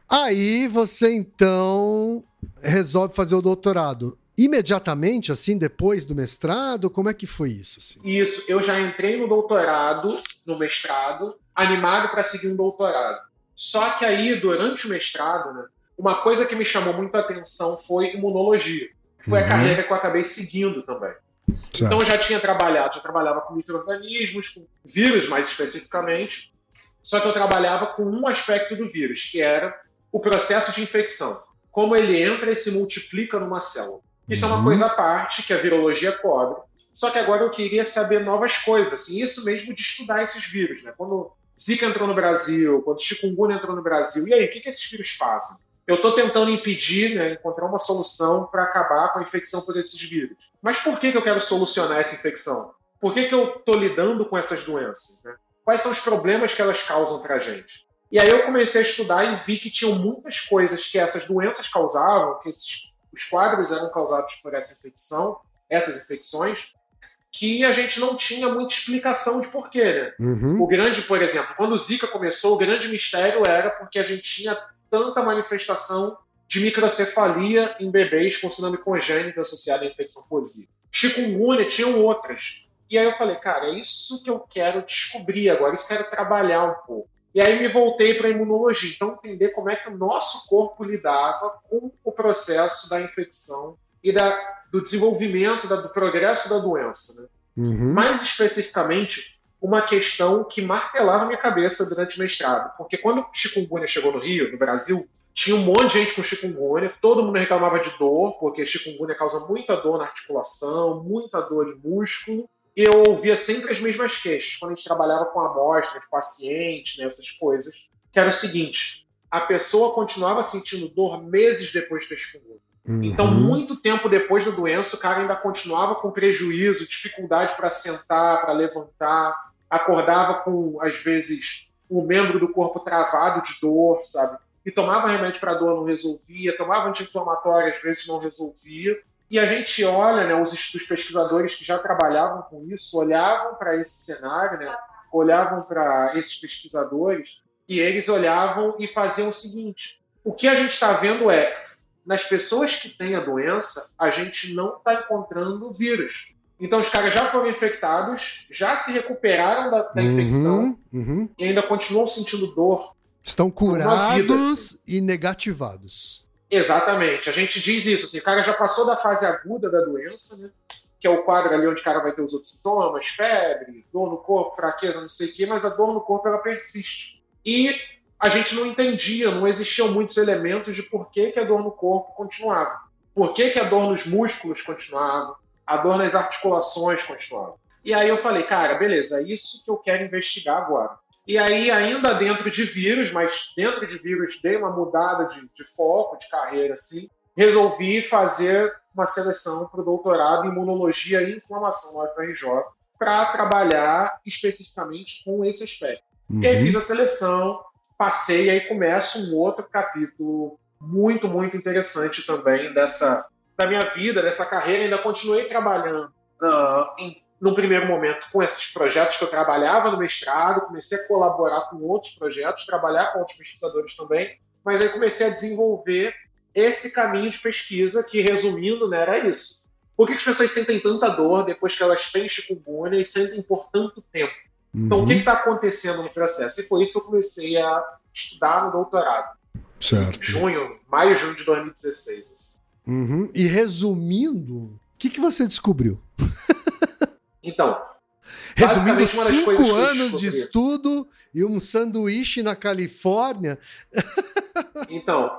Aí você então resolve fazer o doutorado. Imediatamente, assim, depois do mestrado, como é que foi isso? Assim? Isso, eu já entrei no doutorado, no mestrado, animado para seguir um doutorado. Só que aí, durante o mestrado, né, uma coisa que me chamou muita atenção foi imunologia. Foi uhum. a carreira que eu acabei seguindo também. Certo. Então eu já tinha trabalhado, já trabalhava com micro-organismos, com vírus mais especificamente, só que eu trabalhava com um aspecto do vírus, que era o processo de infecção. Como ele entra e se multiplica numa célula. Isso uhum. é uma uhum. coisa à parte que a virologia cobre. Só que agora eu queria saber novas coisas, assim, isso mesmo de estudar esses vírus. Né? Quando Zika entrou no Brasil, quando chikungunya entrou no Brasil. E aí, o que, que esses vírus fazem? Eu estou tentando impedir, né, encontrar uma solução para acabar com a infecção por esses vírus. Mas por que, que eu quero solucionar essa infecção? Por que, que eu estou lidando com essas doenças? Né? Quais são os problemas que elas causam para a gente? E aí eu comecei a estudar e vi que tinham muitas coisas que essas doenças causavam, que esses, os quadros eram causados por essa infecção, essas infecções, que a gente não tinha muita explicação de porquê, né? Uhum. O grande, por exemplo, quando o Zika começou, o grande mistério era porque a gente tinha tanta manifestação de microcefalia em bebês com síndrome congênita associada à infecção por Zika. Chikungunya tinham outras. E aí eu falei, cara, é isso que eu quero descobrir agora, isso que eu quero trabalhar um pouco. E aí me voltei para a imunologia, então entender como é que o nosso corpo lidava com o processo da infecção e da, do desenvolvimento, da, do progresso da doença. Né? Uhum. Mais especificamente, uma questão que martelava minha cabeça durante o mestrado. Porque quando o chikungunya chegou no Rio, no Brasil, tinha um monte de gente com chikungunya, todo mundo reclamava de dor, porque chikungunya causa muita dor na articulação, muita dor de músculo, e eu ouvia sempre as mesmas queixas quando a gente trabalhava com amostra de paciente, né, essas coisas, que era o seguinte, a pessoa continuava sentindo dor meses depois de ter chikungunya. Uhum. Então, muito tempo depois da doença, o cara ainda continuava com prejuízo, dificuldade para sentar, para levantar, acordava com, às vezes, um membro do corpo travado de dor, sabe? E tomava remédio para dor, não resolvia, tomava anti-inflamatório, às vezes não resolvia. E a gente olha, né, os, os pesquisadores que já trabalhavam com isso, olhavam para esse cenário, né, olhavam para esses pesquisadores e eles olhavam e faziam o seguinte: o que a gente está vendo é nas pessoas que têm a doença, a gente não está encontrando vírus. Então os caras já foram infectados, já se recuperaram da, da infecção Uhum. Uhum. e ainda continuam sentindo dor. Estão curados e negativados. Exatamente. A gente diz isso. Assim, o cara já passou da fase aguda da doença, né? Que é o quadro ali onde o cara vai ter os outros sintomas, febre, dor no corpo, fraqueza, não sei o quê, mas a dor no corpo ela persiste. E a gente não entendia, não existiam muitos elementos de por que, que a dor no corpo continuava. Por que, que a dor nos músculos continuava, a dor nas articulações continuava. E aí eu falei, cara, beleza, é isso que eu quero investigar agora. E aí, ainda dentro de vírus, mas dentro de vírus dei uma mudada de, de foco, de carreira, assim, resolvi fazer uma seleção para o doutorado em imunologia e inflamação no UFRJ para trabalhar especificamente com esse aspecto. Uhum. E aí fiz a seleção, passei e aí começa um outro capítulo muito, muito interessante também dessa da minha vida, dessa carreira. Ainda continuei trabalhando ah, em, num primeiro momento com esses projetos que eu trabalhava no mestrado, comecei a colaborar com outros projetos, trabalhar com outros pesquisadores também, mas aí comecei a desenvolver esse caminho de pesquisa que, resumindo, né, era isso. Por que as pessoas sentem tanta dor depois que elas têm chikungunya e sentem por tanto tempo? Então, o que Uhum. está acontecendo no processo? E foi isso que eu comecei a estudar no doutorado. Certo. Junho, maio, junho de 2016. assim. Uhum. E resumindo, o que, que você descobriu? Então, Resumindo, cinco anos de estudo e um sanduíche na Califórnia. então,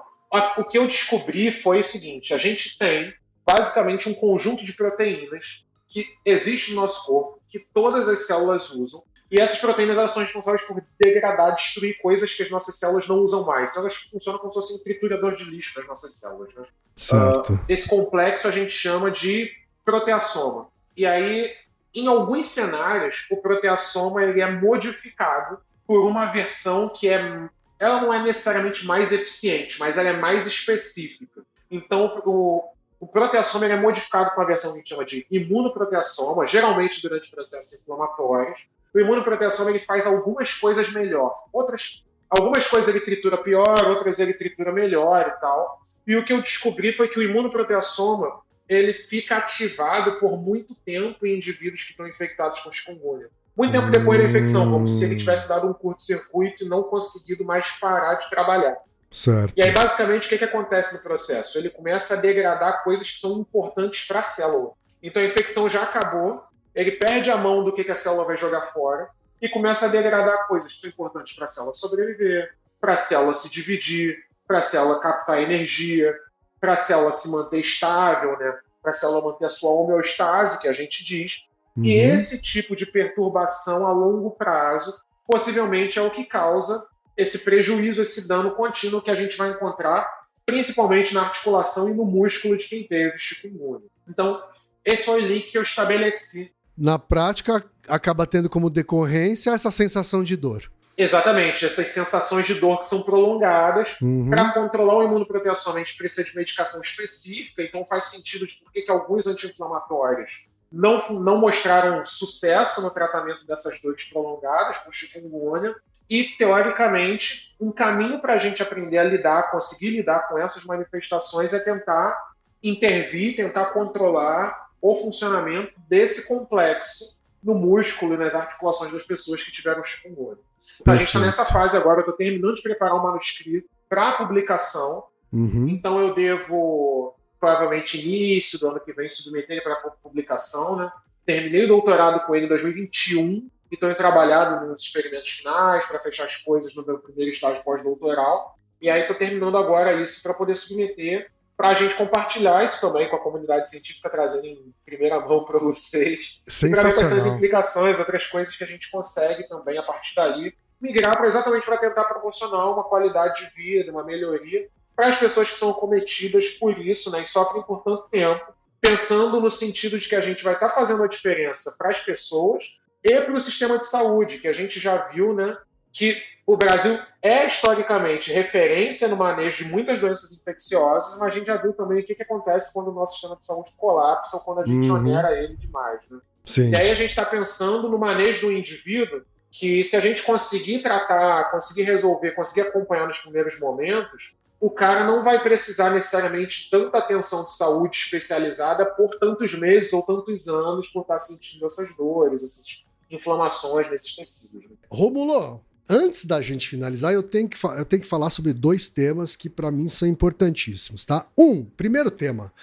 o que eu descobri foi o seguinte: a gente tem basicamente um conjunto de proteínas que existe no nosso corpo, que todas as células usam, e essas proteínas elas são responsáveis por degradar, destruir coisas que as nossas células não usam mais. Então elas funcionam como se fossem um triturador de lixo das nossas células. Né? Certo. Esse complexo a gente chama de proteassoma. E aí, em alguns cenários, o proteassoma ele é modificado por uma versão que é, ela não é necessariamente mais eficiente, mas ela é mais específica. Então, o, o proteassoma é modificado com uma versão que a gente chama de imunoproteassoma, geralmente durante processos inflamatórios. O imunoproteassoma ele faz algumas coisas melhor, outras, algumas coisas ele tritura pior, outras ele tritura melhor e tal. E o que eu descobri foi que o imunoproteassoma ele fica ativado por muito tempo em indivíduos que estão infectados com chikungunya. Muito tempo depois da infecção, como se ele tivesse dado um curto-circuito e não conseguido mais parar de trabalhar. Certo. E aí, basicamente, o que, que acontece no processo? Ele começa a degradar coisas que são importantes para a célula. Então, a infecção já acabou, ele perde a mão do que, que a célula vai jogar fora e começa a degradar coisas que são importantes para a célula sobreviver, para a célula se dividir, para a célula captar energia, para a célula se manter estável, né? para a célula manter a sua homeostase, que a gente diz. E Uhum. esse tipo de perturbação a longo prazo possivelmente é o que causa esse prejuízo, esse dano contínuo que a gente vai encontrar, principalmente na articulação e no músculo de quem teve chikungunya. Então, esse foi o link que eu estabeleci. Na prática, acaba tendo como decorrência essa sensação de dor. Exatamente, essas sensações de dor que são prolongadas. Uhum. Para controlar o imunoproteção, a gente precisa de medicação específica, então faz sentido de por que que alguns anti-inflamatórios não, não mostraram sucesso no tratamento dessas dores prolongadas com chikungunya. E, teoricamente, um caminho para a gente aprender a lidar, conseguir lidar com essas manifestações é tentar intervir, tentar controlar o funcionamento desse complexo no músculo e nas articulações das pessoas que tiveram chikungunya. Então, a gente está nessa fase agora, eu estou terminando de preparar um manuscrito para publicação, Uhum. então eu devo, provavelmente, início do ano que vem, submeter ele para publicação. Né? Terminei o doutorado com ele em 2021 e estou trabalhando nos experimentos finais para fechar as coisas no meu primeiro estágio pós-doutoral. E aí estou terminando agora isso para poder submeter, para a gente compartilhar isso também com a comunidade científica, trazendo em primeira mão para vocês. Para ver quais são as implicações, outras coisas que a gente consegue também, a partir daí, migrar para exatamente para tentar proporcionar uma qualidade de vida, uma melhoria para as pessoas que são cometidas por isso né, e sofrem por tanto tempo, pensando no sentido de que a gente vai estar fazendo a diferença para as pessoas e para o sistema de saúde, que a gente já viu né, que o Brasil é historicamente referência no manejo de muitas doenças infecciosas, mas a gente já viu também o que, que acontece quando o nosso sistema de saúde colapsa ou quando a gente Uhum. onera ele demais. Né? Sim. E aí a gente está pensando no manejo do indivíduo, que se a gente conseguir tratar, conseguir resolver, conseguir acompanhar nos primeiros momentos, o cara não vai precisar necessariamente de tanta atenção de saúde especializada por tantos meses ou tantos anos por estar sentindo essas dores, essas inflamações nesses tecidos. né? Romulo, antes da gente finalizar, eu tenho que, eu tenho que falar sobre dois temas que para mim são importantíssimos, tá? Um, primeiro tema,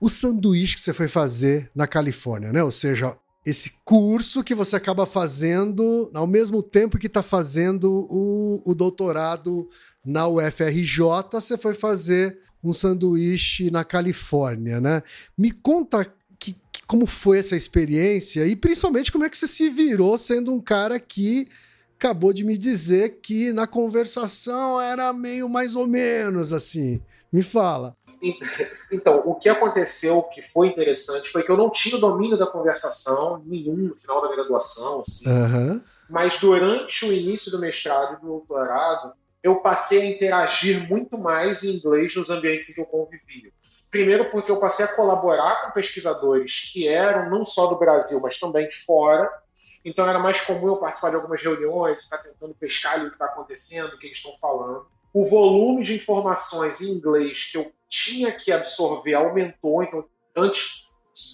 o sanduíche que você foi fazer na Califórnia, né? Ou seja, esse curso que você acaba fazendo ao mesmo tempo que está fazendo o, o doutorado na UFRJ, você foi fazer um sanduíche na Califórnia, né? Me conta que, que- como foi essa experiência e principalmente como é que você se virou sendo um cara que acabou de me dizer que na conversação era meio mais ou menos assim. Me fala. Então, o que aconteceu que foi interessante foi que eu não tinha o domínio da conversação nenhum no final da graduação, assim, Aham. mas durante o início do mestrado e do doutorado, eu passei a interagir muito mais em inglês nos ambientes em que eu convivia. Primeiro, porque eu passei a colaborar com pesquisadores que eram não só do Brasil, mas também de fora. Então, era mais comum eu participar de algumas reuniões, ficar tentando pescar o que está acontecendo, o que eles estão falando. O volume de informações em inglês que eu tinha que absorver aumentou. Então, antes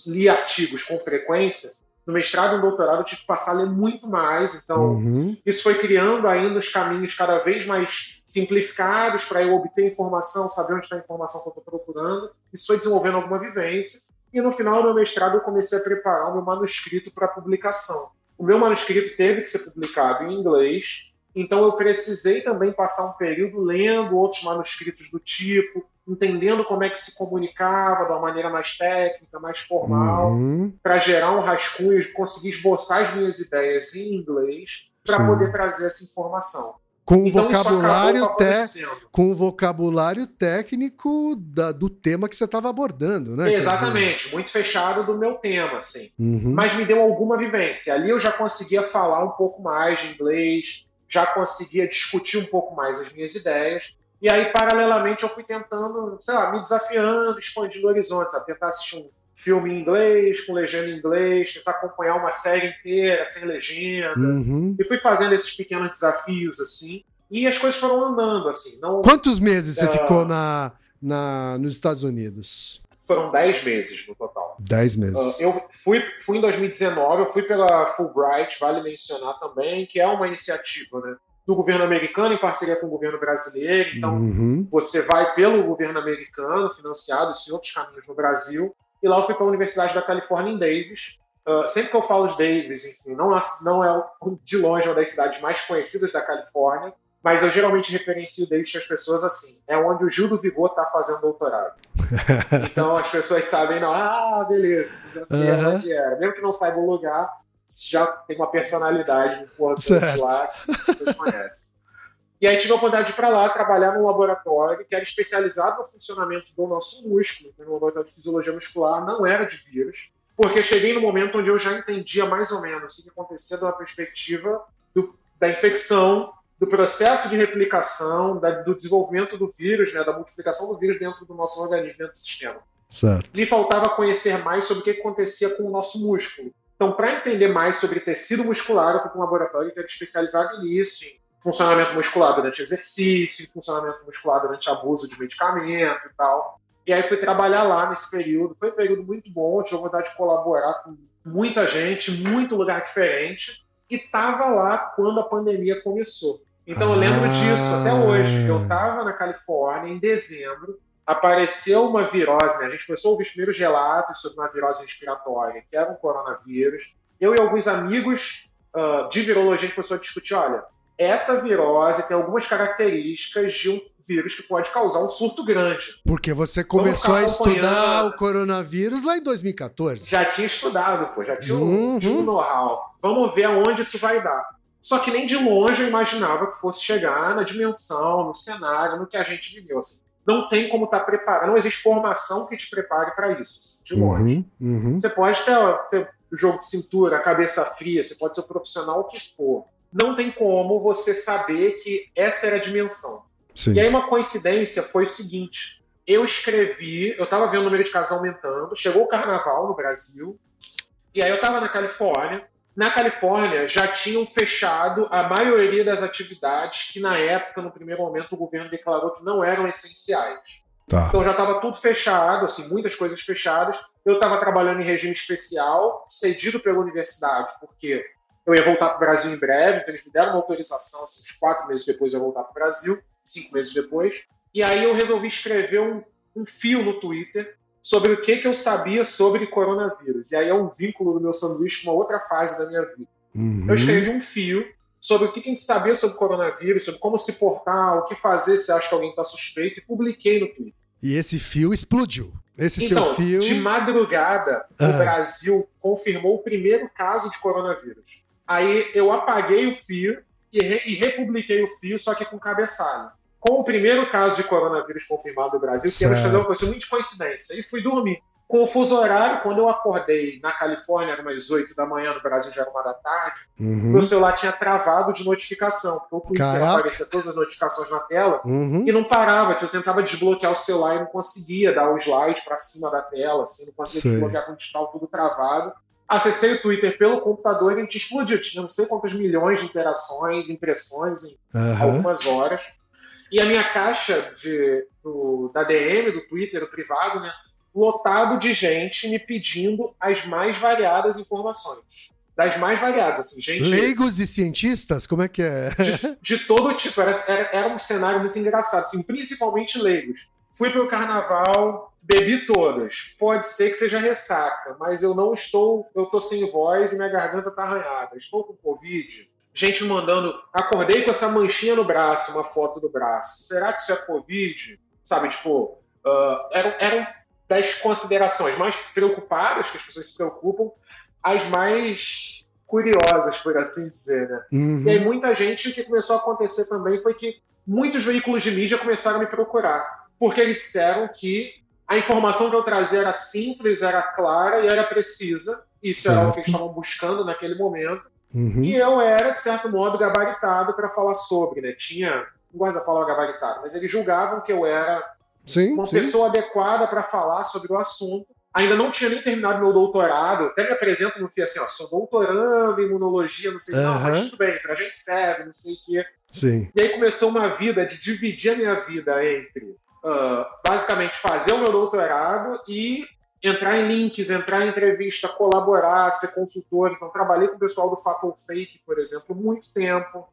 li artigos com frequência. No mestrado e no doutorado, eu tive que passar a ler muito mais. Então, Uhum. isso foi criando ainda os caminhos cada vez mais simplificados para eu obter informação, saber onde está a informação que eu estou procurando. Isso foi desenvolvendo alguma vivência. E no final do meu mestrado, eu comecei a preparar o meu manuscrito para publicação. O meu manuscrito teve que ser publicado em inglês, então eu precisei também passar um período lendo outros manuscritos do tipo, entendendo como é que se comunicava de uma maneira mais técnica, mais formal Uhum. para gerar um rascunho, conseguir esboçar as minhas ideias em inglês para poder trazer essa informação. Com o Então, isso vocabulário te... com o vocabulário técnico da- do tema que você estava abordando, né? Quer dizer, Exatamente, muito fechado do meu tema, assim. uhum. Mas me deu alguma vivência. Ali eu já conseguia falar um pouco mais de inglês, já conseguia discutir um pouco mais as minhas ideias. E aí, paralelamente, eu fui tentando, sei lá, me desafiando, expandindo horizontes, a tentar assistir um filme em inglês, com legenda em inglês, tentar acompanhar uma série inteira sem legenda. Uhum. E fui fazendo esses pequenos desafios, assim. E as coisas foram andando, assim. Não Quantos meses você Ah. ficou na, na, nos Estados Unidos? foram 10 meses no total. Dez Ah, meses. eu fui, fui em 2019, eu fui pela Fulbright, vale mencionar também, que é uma iniciativa né, do governo americano em parceria com o governo brasileiro. Então, Uhum. você vai pelo governo americano, financiado em outros caminhos no Brasil. E lá eu fui para a Universidade da Califórnia em Davis. Ah, sempre que eu falo de Davis, enfim, não, não é de longe uma das cidades mais conhecidas da Califórnia, mas eu geralmente referencio Davis às pessoas assim. É onde o Gil do Vigor está fazendo doutorado. então as pessoas sabem, não, ah, beleza, já sei onde era. Mesmo que não saiba o lugar, já tem uma personalidade importante Certo. lá que as pessoas conhecem. E aí tive a oportunidade de ir para lá trabalhar num laboratório que era especializado no funcionamento do nosso músculo, né, no laboratório de fisiologia muscular, não era de vírus, porque cheguei no momento onde eu já entendia mais ou menos o que que acontecia uma perspectiva do- da infecção, do processo de replicação, da, do desenvolvimento do vírus, né, da multiplicação do vírus dentro do nosso organismo, dentro do sistema. Certo. Me faltava conhecer mais sobre o que acontecia com o nosso músculo. Então, para entender mais sobre tecido muscular, eu fui para um laboratório inteiro especializado nisso, em funcionamento muscular durante exercício, funcionamento muscular durante abuso de medicamento e tal. E aí fui trabalhar lá nesse período. Foi um período muito bom, tive a vontade de colaborar com muita gente, muito lugar diferente. E estava lá quando a pandemia começou. Então eu lembro Ah. disso até hoje. Eu estava na Califórnia em dezembro, apareceu uma virose, né? A gente começou a ouvir os primeiros relatos sobre uma virose respiratória, que era um coronavírus. Eu e alguns amigos ah, de virologia, a gente começou a discutir, olha, essa virose tem algumas características de um vírus que pode causar um surto grande. Porque você começou a estudar o coronavírus lá em 2014. Já tinha estudado, pô, já tinha Uhum. um, um know-how. Vamos ver aonde isso vai dar. Só que nem de longe eu imaginava que fosse chegar na dimensão, no cenário, no que a gente viveu. Assim. Não tem como estar preparado, não existe formação que te prepare para isso, assim, de longe. Uhum, uhum. Você pode ter, ter o jogo de cintura, a cabeça fria, você pode ser o profissional o que for. Não tem como você saber que essa era a dimensão. Sim. E aí uma coincidência foi o seguinte: eu escrevi, eu tava vendo o número de casos aumentando, chegou o carnaval no Brasil, e aí eu tava na Califórnia. Na Califórnia já tinham fechado a maioria das atividades que na época, no primeiro momento, o governo declarou que não eram essenciais. Tá. Então já estava tudo fechado, assim, muitas coisas fechadas. Eu estava trabalhando em regime especial, cedido pela universidade, porque eu ia voltar para o Brasil em breve, então eles me deram uma autorização, assim, uns quatro meses depois eu ia voltar para o Brasil, cinco meses depois. E aí eu resolvi escrever um, um fio no Twitter sobre o que, que eu sabia sobre coronavírus. E aí é um vínculo do meu sanduíche com uma outra fase da minha vida. Uhum. Eu escrevi um fio sobre o que a gente sabia sobre coronavírus, sobre como se portar, o que fazer se acha que alguém está suspeito, e publiquei no Twitter. E esse fio explodiu. Esse Então, seu fio. de madrugada, Ah. o Brasil confirmou o primeiro caso de coronavírus. Aí eu apaguei o fio e, re- e republiquei o fio, só que com cabeçalho. Com o primeiro caso de coronavírus confirmado no Brasil, que era Certo. fazer uma coisa muito de coincidência. E fui dormir. Com o fuso horário, quando eu acordei na Califórnia, eram umas 8 da manhã, no Brasil já era uma da tarde, Uhum. meu celular tinha travado de notificação. Porque Twitter Caraca. aparecia todas as notificações na tela Uhum. e não parava. tipo, Eu tentava desbloquear o celular e não conseguia dar o slide para cima da tela, assim, não conseguia Sei. desbloquear com o digital tudo travado. Acessei o Twitter pelo computador e a gente explodiu. Tinha não sei quantas milhões de interações, de impressões em Aham. algumas horas. E a minha caixa de, do- da DM, do Twitter, o privado, né? Lotado de gente me pedindo as mais variadas informações. Das mais variadas, assim, gente Leigos e cientistas? Como é que é? de todo tipo. Era, era, era um cenário muito engraçado, assim, principalmente leigos. Fui pro carnaval, bebi todas. Pode ser que seja ressaca, mas eu não estou. Eu tô sem voz e minha garganta tá arranhada. Estou com Covid. Gente mandando. Acordei com essa manchinha no braço, uma foto do braço. Será que isso é Covid? Sabe, tipo, ah, eram, eram das considerações mais preocupadas, que as pessoas se preocupam, as mais curiosas, por assim dizer, né? Uhum. E aí muita gente, o que começou a acontecer também foi que muitos veículos de mídia começaram a me procurar, porque eles disseram que a informação que eu trazia era simples, era clara e era precisa. Isso era o que eles Certo. estavam buscando naquele momento. Uhum. E eu era, de certo modo, gabaritado para falar sobre, né? Tinha, não gosto da palavra gabaritado, mas eles julgavam que eu era Sim, uma sim. pessoa adequada para falar sobre o assunto. Ainda não tinha nem terminado meu doutorado, até me apresento no FIA assim, ó, sou doutorando em imunologia, não sei, não, mas tudo bem, pra gente serve, não sei o quê. Sim. E aí começou uma vida de dividir a minha vida entre, ah, basicamente, fazer o meu doutorado e entrar em links, entrar em entrevista, colaborar, ser consultor. Então, trabalhei com o pessoal do Fatal Fake, por exemplo, muito tempo.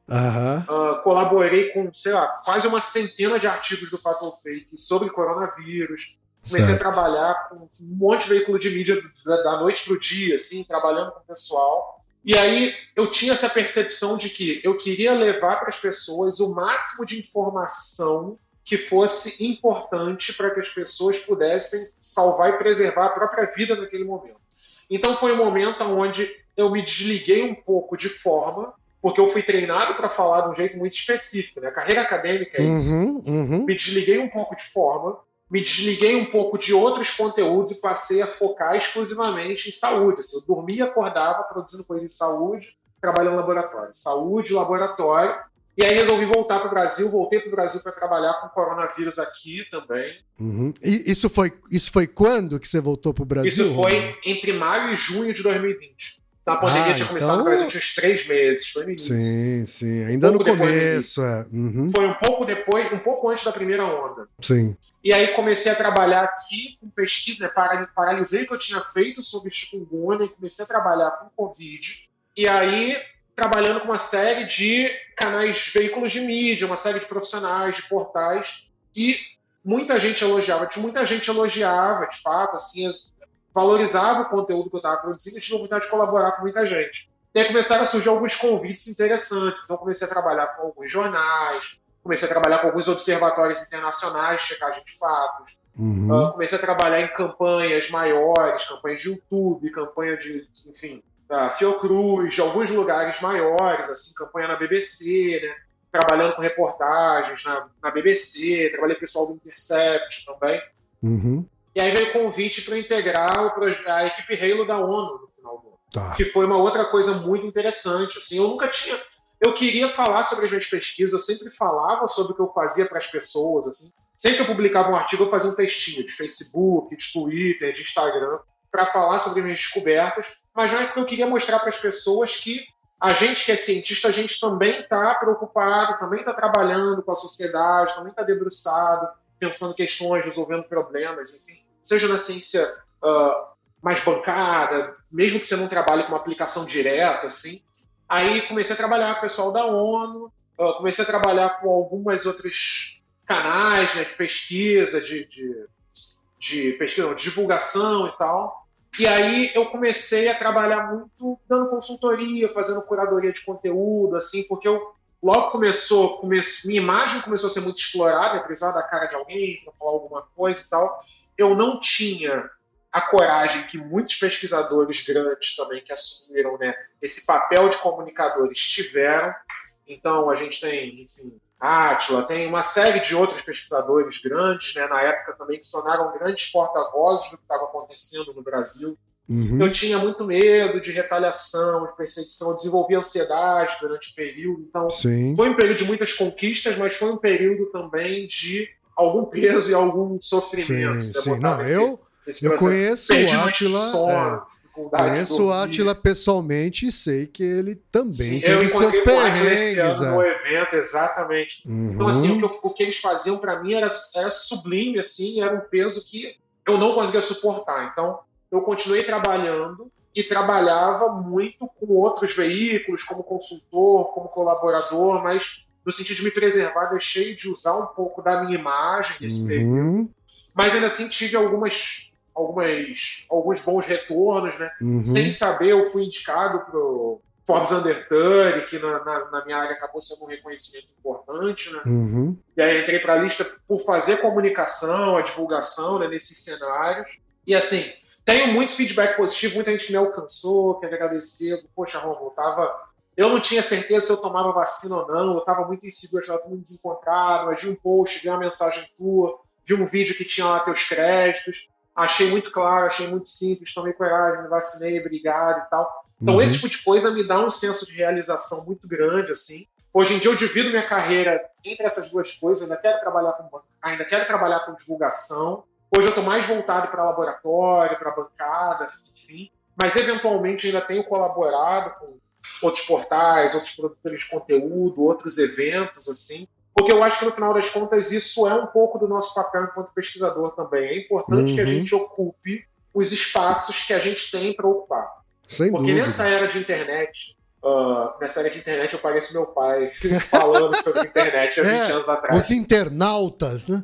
Ah, colaborei com, sei lá, quase uma centena de artigos do Fatal Fake sobre coronavírus. Comecei Certo. a trabalhar com um monte de veículo de mídia da, da noite pro dia, assim, trabalhando com o pessoal. E aí eu tinha essa percepção de que eu queria levar para as pessoas o máximo de informação que fosse importante para que as pessoas pudessem salvar e preservar a própria vida naquele momento. Então foi um momento onde eu me desliguei um pouco de forma, porque eu fui treinado para falar de um jeito muito específico. Né? A carreira acadêmica é isso Uhum, uhum. me desliguei um pouco de forma, me desliguei um pouco de outros conteúdos e passei a focar exclusivamente em saúde. Assim, eu dormia, acordava produzindo coisa em saúde, trabalhando no laboratório. Saúde, laboratório. E aí resolvi voltar para o Brasil, voltei para o Brasil para trabalhar com coronavírus aqui também. Uhum. E isso foi, isso foi quando que você voltou para o Brasil? Isso foi entre maio e junho de 2020. Então a pandemia ah, tinha começado então... no Brasil tinha uns três meses, foi no início. Sim, sim, ainda um no começo. É. Uhum. Foi um pouco depois, um pouco antes da primeira onda. Sim. E aí comecei a trabalhar aqui com pesquisa, né? Paralisei o que eu tinha feito sobre chikungunya e comecei a trabalhar com Covid. E aí trabalhando com uma série de canais, veículos de mídia, uma série de profissionais, de portais, e muita gente elogiava, muita gente elogiava, de fato, assim, valorizava o conteúdo que eu estava produzindo e tinha vontade de colaborar com muita gente. E aí começaram a surgir alguns convites interessantes, então comecei a trabalhar com alguns jornais, comecei a trabalhar com alguns observatórios internacionais, checagem de fatos, uhum. uh, comecei a trabalhar em campanhas maiores, campanhas de YouTube, campanha de, enfim, da Fiocruz, de alguns lugares maiores, assim, campanha na BBC, né? Trabalhando com reportagens na, na BBC, trabalhei com o pessoal do Intercept também. Uhum. E aí veio o convite para integrar a equipe Halo da ONU no final do ano. Tá. Que foi uma outra coisa muito interessante. Assim, eu nunca tinha. Eu queria falar sobre as minhas pesquisas, eu sempre falava sobre o que eu fazia para as pessoas. Assim. Sempre que eu publicava um artigo, eu fazia um textinho de Facebook, de Twitter, de Instagram, para falar sobre as minhas descobertas mas é porque eu queria mostrar para as pessoas que a gente que é cientista, a gente também está preocupado, também está trabalhando com a sociedade, também está debruçado, pensando questões, resolvendo problemas, enfim. Seja na ciência uh, mais bancada, mesmo que você não trabalhe com uma aplicação direta, assim. Aí comecei a trabalhar com o pessoal da ONU, uh, comecei a trabalhar com algumas outros canais né, de pesquisa, de, de, de pesquisa, não, de divulgação e tal. E aí eu comecei a trabalhar muito dando consultoria, fazendo curadoria de conteúdo, assim, porque eu logo começou, come, minha imagem começou a ser muito explorada, eu precisava da cara de alguém para falar alguma coisa e tal. Eu não tinha a coragem que muitos pesquisadores grandes também que assumiram né, esse papel de comunicadores tiveram. Então a gente tem, enfim, Átila, tem uma série de outros pesquisadores grandes, né, na época também, que se tornaram grandes porta-vozes do que estava acontecendo no Brasil. Uhum. Eu tinha muito medo de retaliação, de perseguição, eu desenvolvi ansiedade durante o período. Então, Sim. foi um período de muitas conquistas, mas foi um período também de algum peso e algum sofrimento. Sim, sim. Não, esse, eu, esse eu conheço o Átila. É Conheço o Atila pessoalmente e sei que ele também Sim, teve seus perrengues. É. no evento, exatamente. Uhum. Então, assim, o que, o que eles faziam para mim era, era sublime, assim, era um peso que eu não conseguia suportar. Então, eu continuei trabalhando e trabalhava muito com outros veículos, como consultor, como colaborador, mas no sentido de me preservar, deixei de usar um pouco da minha imagem nesse uhum. período. Mas ainda assim tive algumas algumas, alguns bons retornos, né? Uhum. Sem saber, eu fui indicado para o Forbes Under 30, que na, na, na, minha área acabou sendo um reconhecimento importante, né? Uhum. E aí entrei para a lista por fazer comunicação, a divulgação né, nesses cenários. E assim, tenho muito feedback positivo, muita gente me alcançou, quer agradecer. Poxa, Romulo, tava... Eu não tinha certeza se eu tomava vacina ou não, eu estava muito inseguro, estava muito desencontrado, mas vi um post, vi uma mensagem tua, vi um vídeo que tinha lá teus créditos achei muito claro, achei muito simples, tomei coragem, me vacinei, obrigado e tal. Então, uhum. esse tipo de coisa me dá um senso de realização muito grande, assim. Hoje em dia eu divido minha carreira entre essas duas coisas, ainda quero trabalhar com ainda quero trabalhar com divulgação. Hoje eu estou mais voltado para laboratório, para bancada, enfim. Mas eventualmente ainda tenho colaborado com outros portais, outros produtores de conteúdo, outros eventos, assim. Porque eu acho que no final das contas isso é um pouco do nosso papel enquanto pesquisador também. É importante uhum. que a uhum. gente ocupe os espaços que a gente tem para ocupar. Sem Porque dúvida. nessa era de internet, uh, nessa era de internet eu pareço meu pai falando sobre internet há 20 é, anos atrás. Os internautas, né?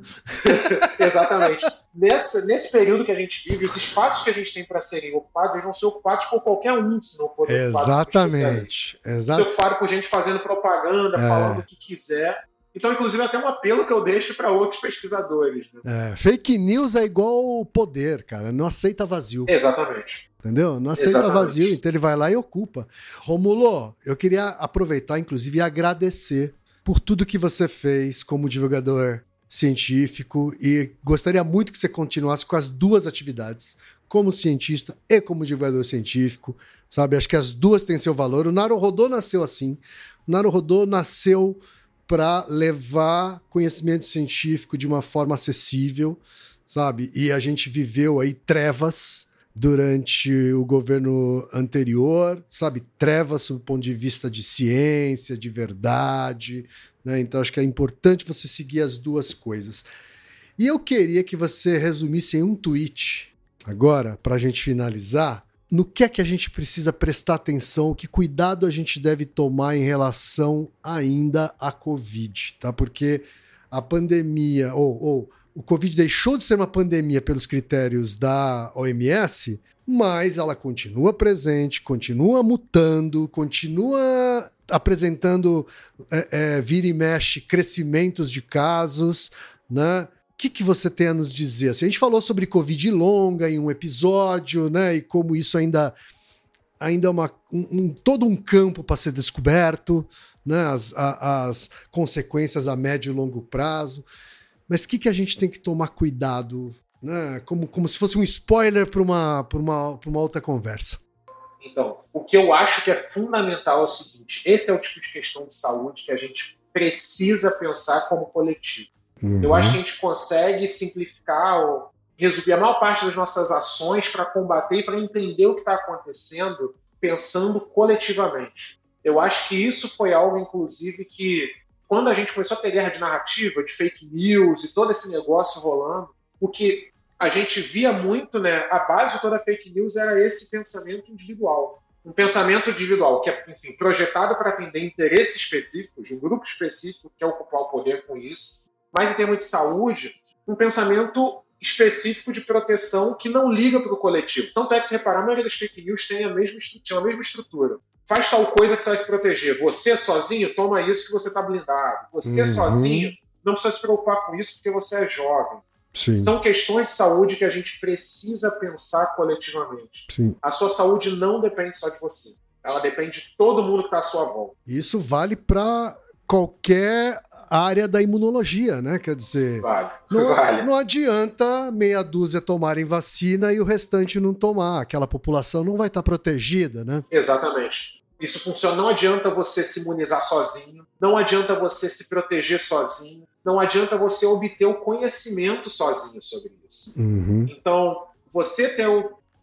Exatamente. Nessa, nesse período que a gente vive, os espaços que a gente tem para serem ocupados, eles vão ser ocupados por qualquer um, se não for Exatamente. Exatamente. Ser ocupado por gente fazendo propaganda, é. falando o que quiser. Então, inclusive, é até um apelo que eu deixo para outros pesquisadores. Né? É, fake news é igual poder, cara. Não aceita vazio. Exatamente. Entendeu? Não aceita Exatamente. vazio, então ele vai lá e ocupa. Romulo, eu queria aproveitar, inclusive, e agradecer por tudo que você fez como divulgador científico e gostaria muito que você continuasse com as duas atividades, como cientista e como divulgador científico, sabe? Acho que as duas têm seu valor. O Naruhodô nasceu assim. O Naruhodô nasceu para levar conhecimento científico de uma forma acessível, sabe? E a gente viveu aí trevas durante o governo anterior, sabe? Trevas sob o ponto de vista de ciência, de verdade, né? Então acho que é importante você seguir as duas coisas. E eu queria que você resumisse em um tweet, agora, para a gente finalizar, no que é que a gente precisa prestar atenção, que cuidado a gente deve tomar em relação ainda à Covid, tá? Porque a pandemia, ou, ou o Covid deixou de ser uma pandemia pelos critérios da OMS, mas ela continua presente, continua mutando, continua apresentando é, é, vira e mexe crescimentos de casos, né? O que, que você tem a nos dizer? Assim, a gente falou sobre Covid longa em um episódio, né? E como isso ainda, ainda é uma, um, um todo um campo para ser descoberto, né? As, a, as consequências a médio e longo prazo. Mas o que, que a gente tem que tomar cuidado, né? Como, como se fosse um spoiler para uma, uma, uma outra conversa. Então, o que eu acho que é fundamental é o seguinte: esse é o tipo de questão de saúde que a gente precisa pensar como coletivo. Uhum. Eu acho que a gente consegue simplificar ou resumir a maior parte das nossas ações para combater e para entender o que está acontecendo pensando coletivamente. Eu acho que isso foi algo, inclusive, que quando a gente começou a ter guerra de narrativa, de fake news e todo esse negócio rolando, o que a gente via muito, né, a base de toda a fake news era esse pensamento individual. Um pensamento individual que é, enfim, projetado para atender interesses específicos, de um grupo específico que quer ocupar o poder com isso, mas em termos de saúde, um pensamento específico de proteção que não liga para o coletivo. Tanto é que, se reparar, a maioria das fake news tem a mesma, tem a mesma estrutura faz tal coisa que você vai se proteger. Você sozinho, toma isso que você está blindado. Você uhum. sozinho, não precisa se preocupar com isso porque você é jovem. Sim. São questões de saúde que a gente precisa pensar coletivamente. Sim. A sua saúde não depende só de você. Ela depende de todo mundo que está à sua volta. Isso vale para qualquer área da imunologia, né? Quer dizer, vale. Não, vale. não adianta meia dúzia tomarem vacina e o restante não tomar. Aquela população não vai estar protegida, né? Exatamente. Isso funciona. Não adianta você se imunizar sozinho, não adianta você se proteger sozinho, não adianta você obter o conhecimento sozinho sobre isso. Uhum. Então, você ter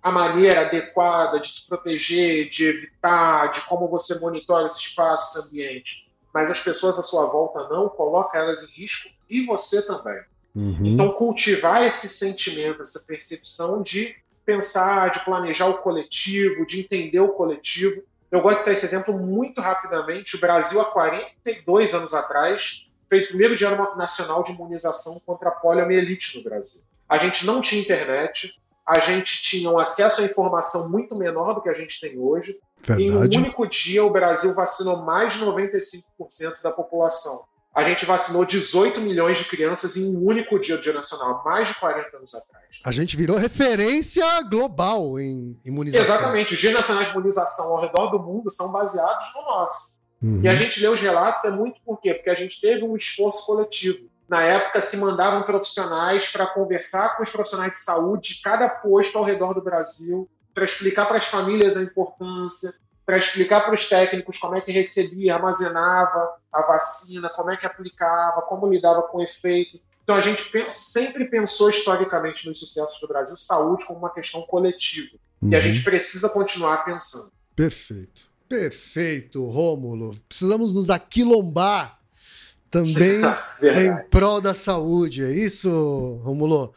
a maneira adequada de se proteger, de evitar, de como você monitora esse espaço, esse ambiente, mas as pessoas à sua volta não, coloca elas em risco e você também. Uhum. Então, cultivar esse sentimento, essa percepção de pensar, de planejar o coletivo, de entender o coletivo. Eu gosto de dar esse exemplo muito rapidamente. O Brasil, há 42 anos atrás, fez o primeiro Dia Nacional de Imunização contra a poliomielite no Brasil. A gente não tinha internet, a gente tinha um acesso à informação muito menor do que a gente tem hoje. Verdade. Em um único dia, o Brasil vacinou mais de 95% da população. A gente vacinou 18 milhões de crianças em um único dia do Dia Nacional, mais de 40 anos atrás. A gente virou referência global em imunização. Exatamente. Os Dias Nacionais de Imunização ao redor do mundo são baseados no nosso. Uhum. E a gente lê os relatos é muito por quê? Porque a gente teve um esforço coletivo. Na época, se mandavam profissionais para conversar com os profissionais de saúde de cada posto ao redor do Brasil, para explicar para as famílias a importância, para explicar para os técnicos como é que recebia, armazenava a vacina, como é que aplicava, como lidava com o efeito. Então a gente pensa, sempre pensou historicamente nos sucessos do Brasil saúde como uma questão coletiva. Uhum. E a uhum. gente precisa continuar pensando. Perfeito. Perfeito, Rômulo. Precisamos nos aquilombar também em prol da saúde. É isso, Rômulo?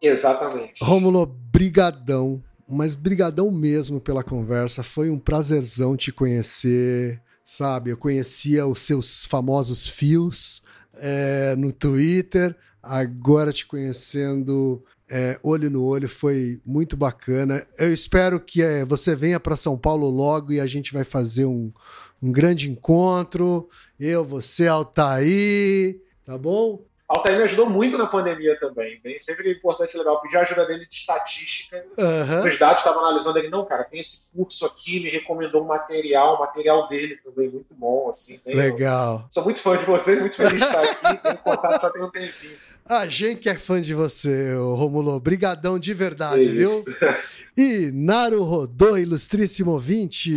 Exatamente. Rômulo, brigadão mas brigadão mesmo pela conversa. Foi um prazerzão te conhecer, sabe? Eu conhecia os seus famosos fios é, no Twitter. Agora te conhecendo é, olho no olho foi muito bacana. Eu espero que é, você venha para São Paulo logo e a gente vai fazer um, um grande encontro. Eu, você, Altair, tá bom? Altair me ajudou muito na pandemia também. Bem, sempre é importante legal. pedir a ajuda dele de estatística. Uhum. Os dados estava analisando ele, não, cara, tem esse curso aqui, me recomendou um material, o material dele também muito bom, assim. Legal. Sou muito fã de vocês, muito feliz de estar aqui. Tenho contato já tem um tempinho. A gente que é fã de você, Romulo. Brigadão de verdade, viu? Isso. E Naru Rodô, ilustríssimo ouvinte.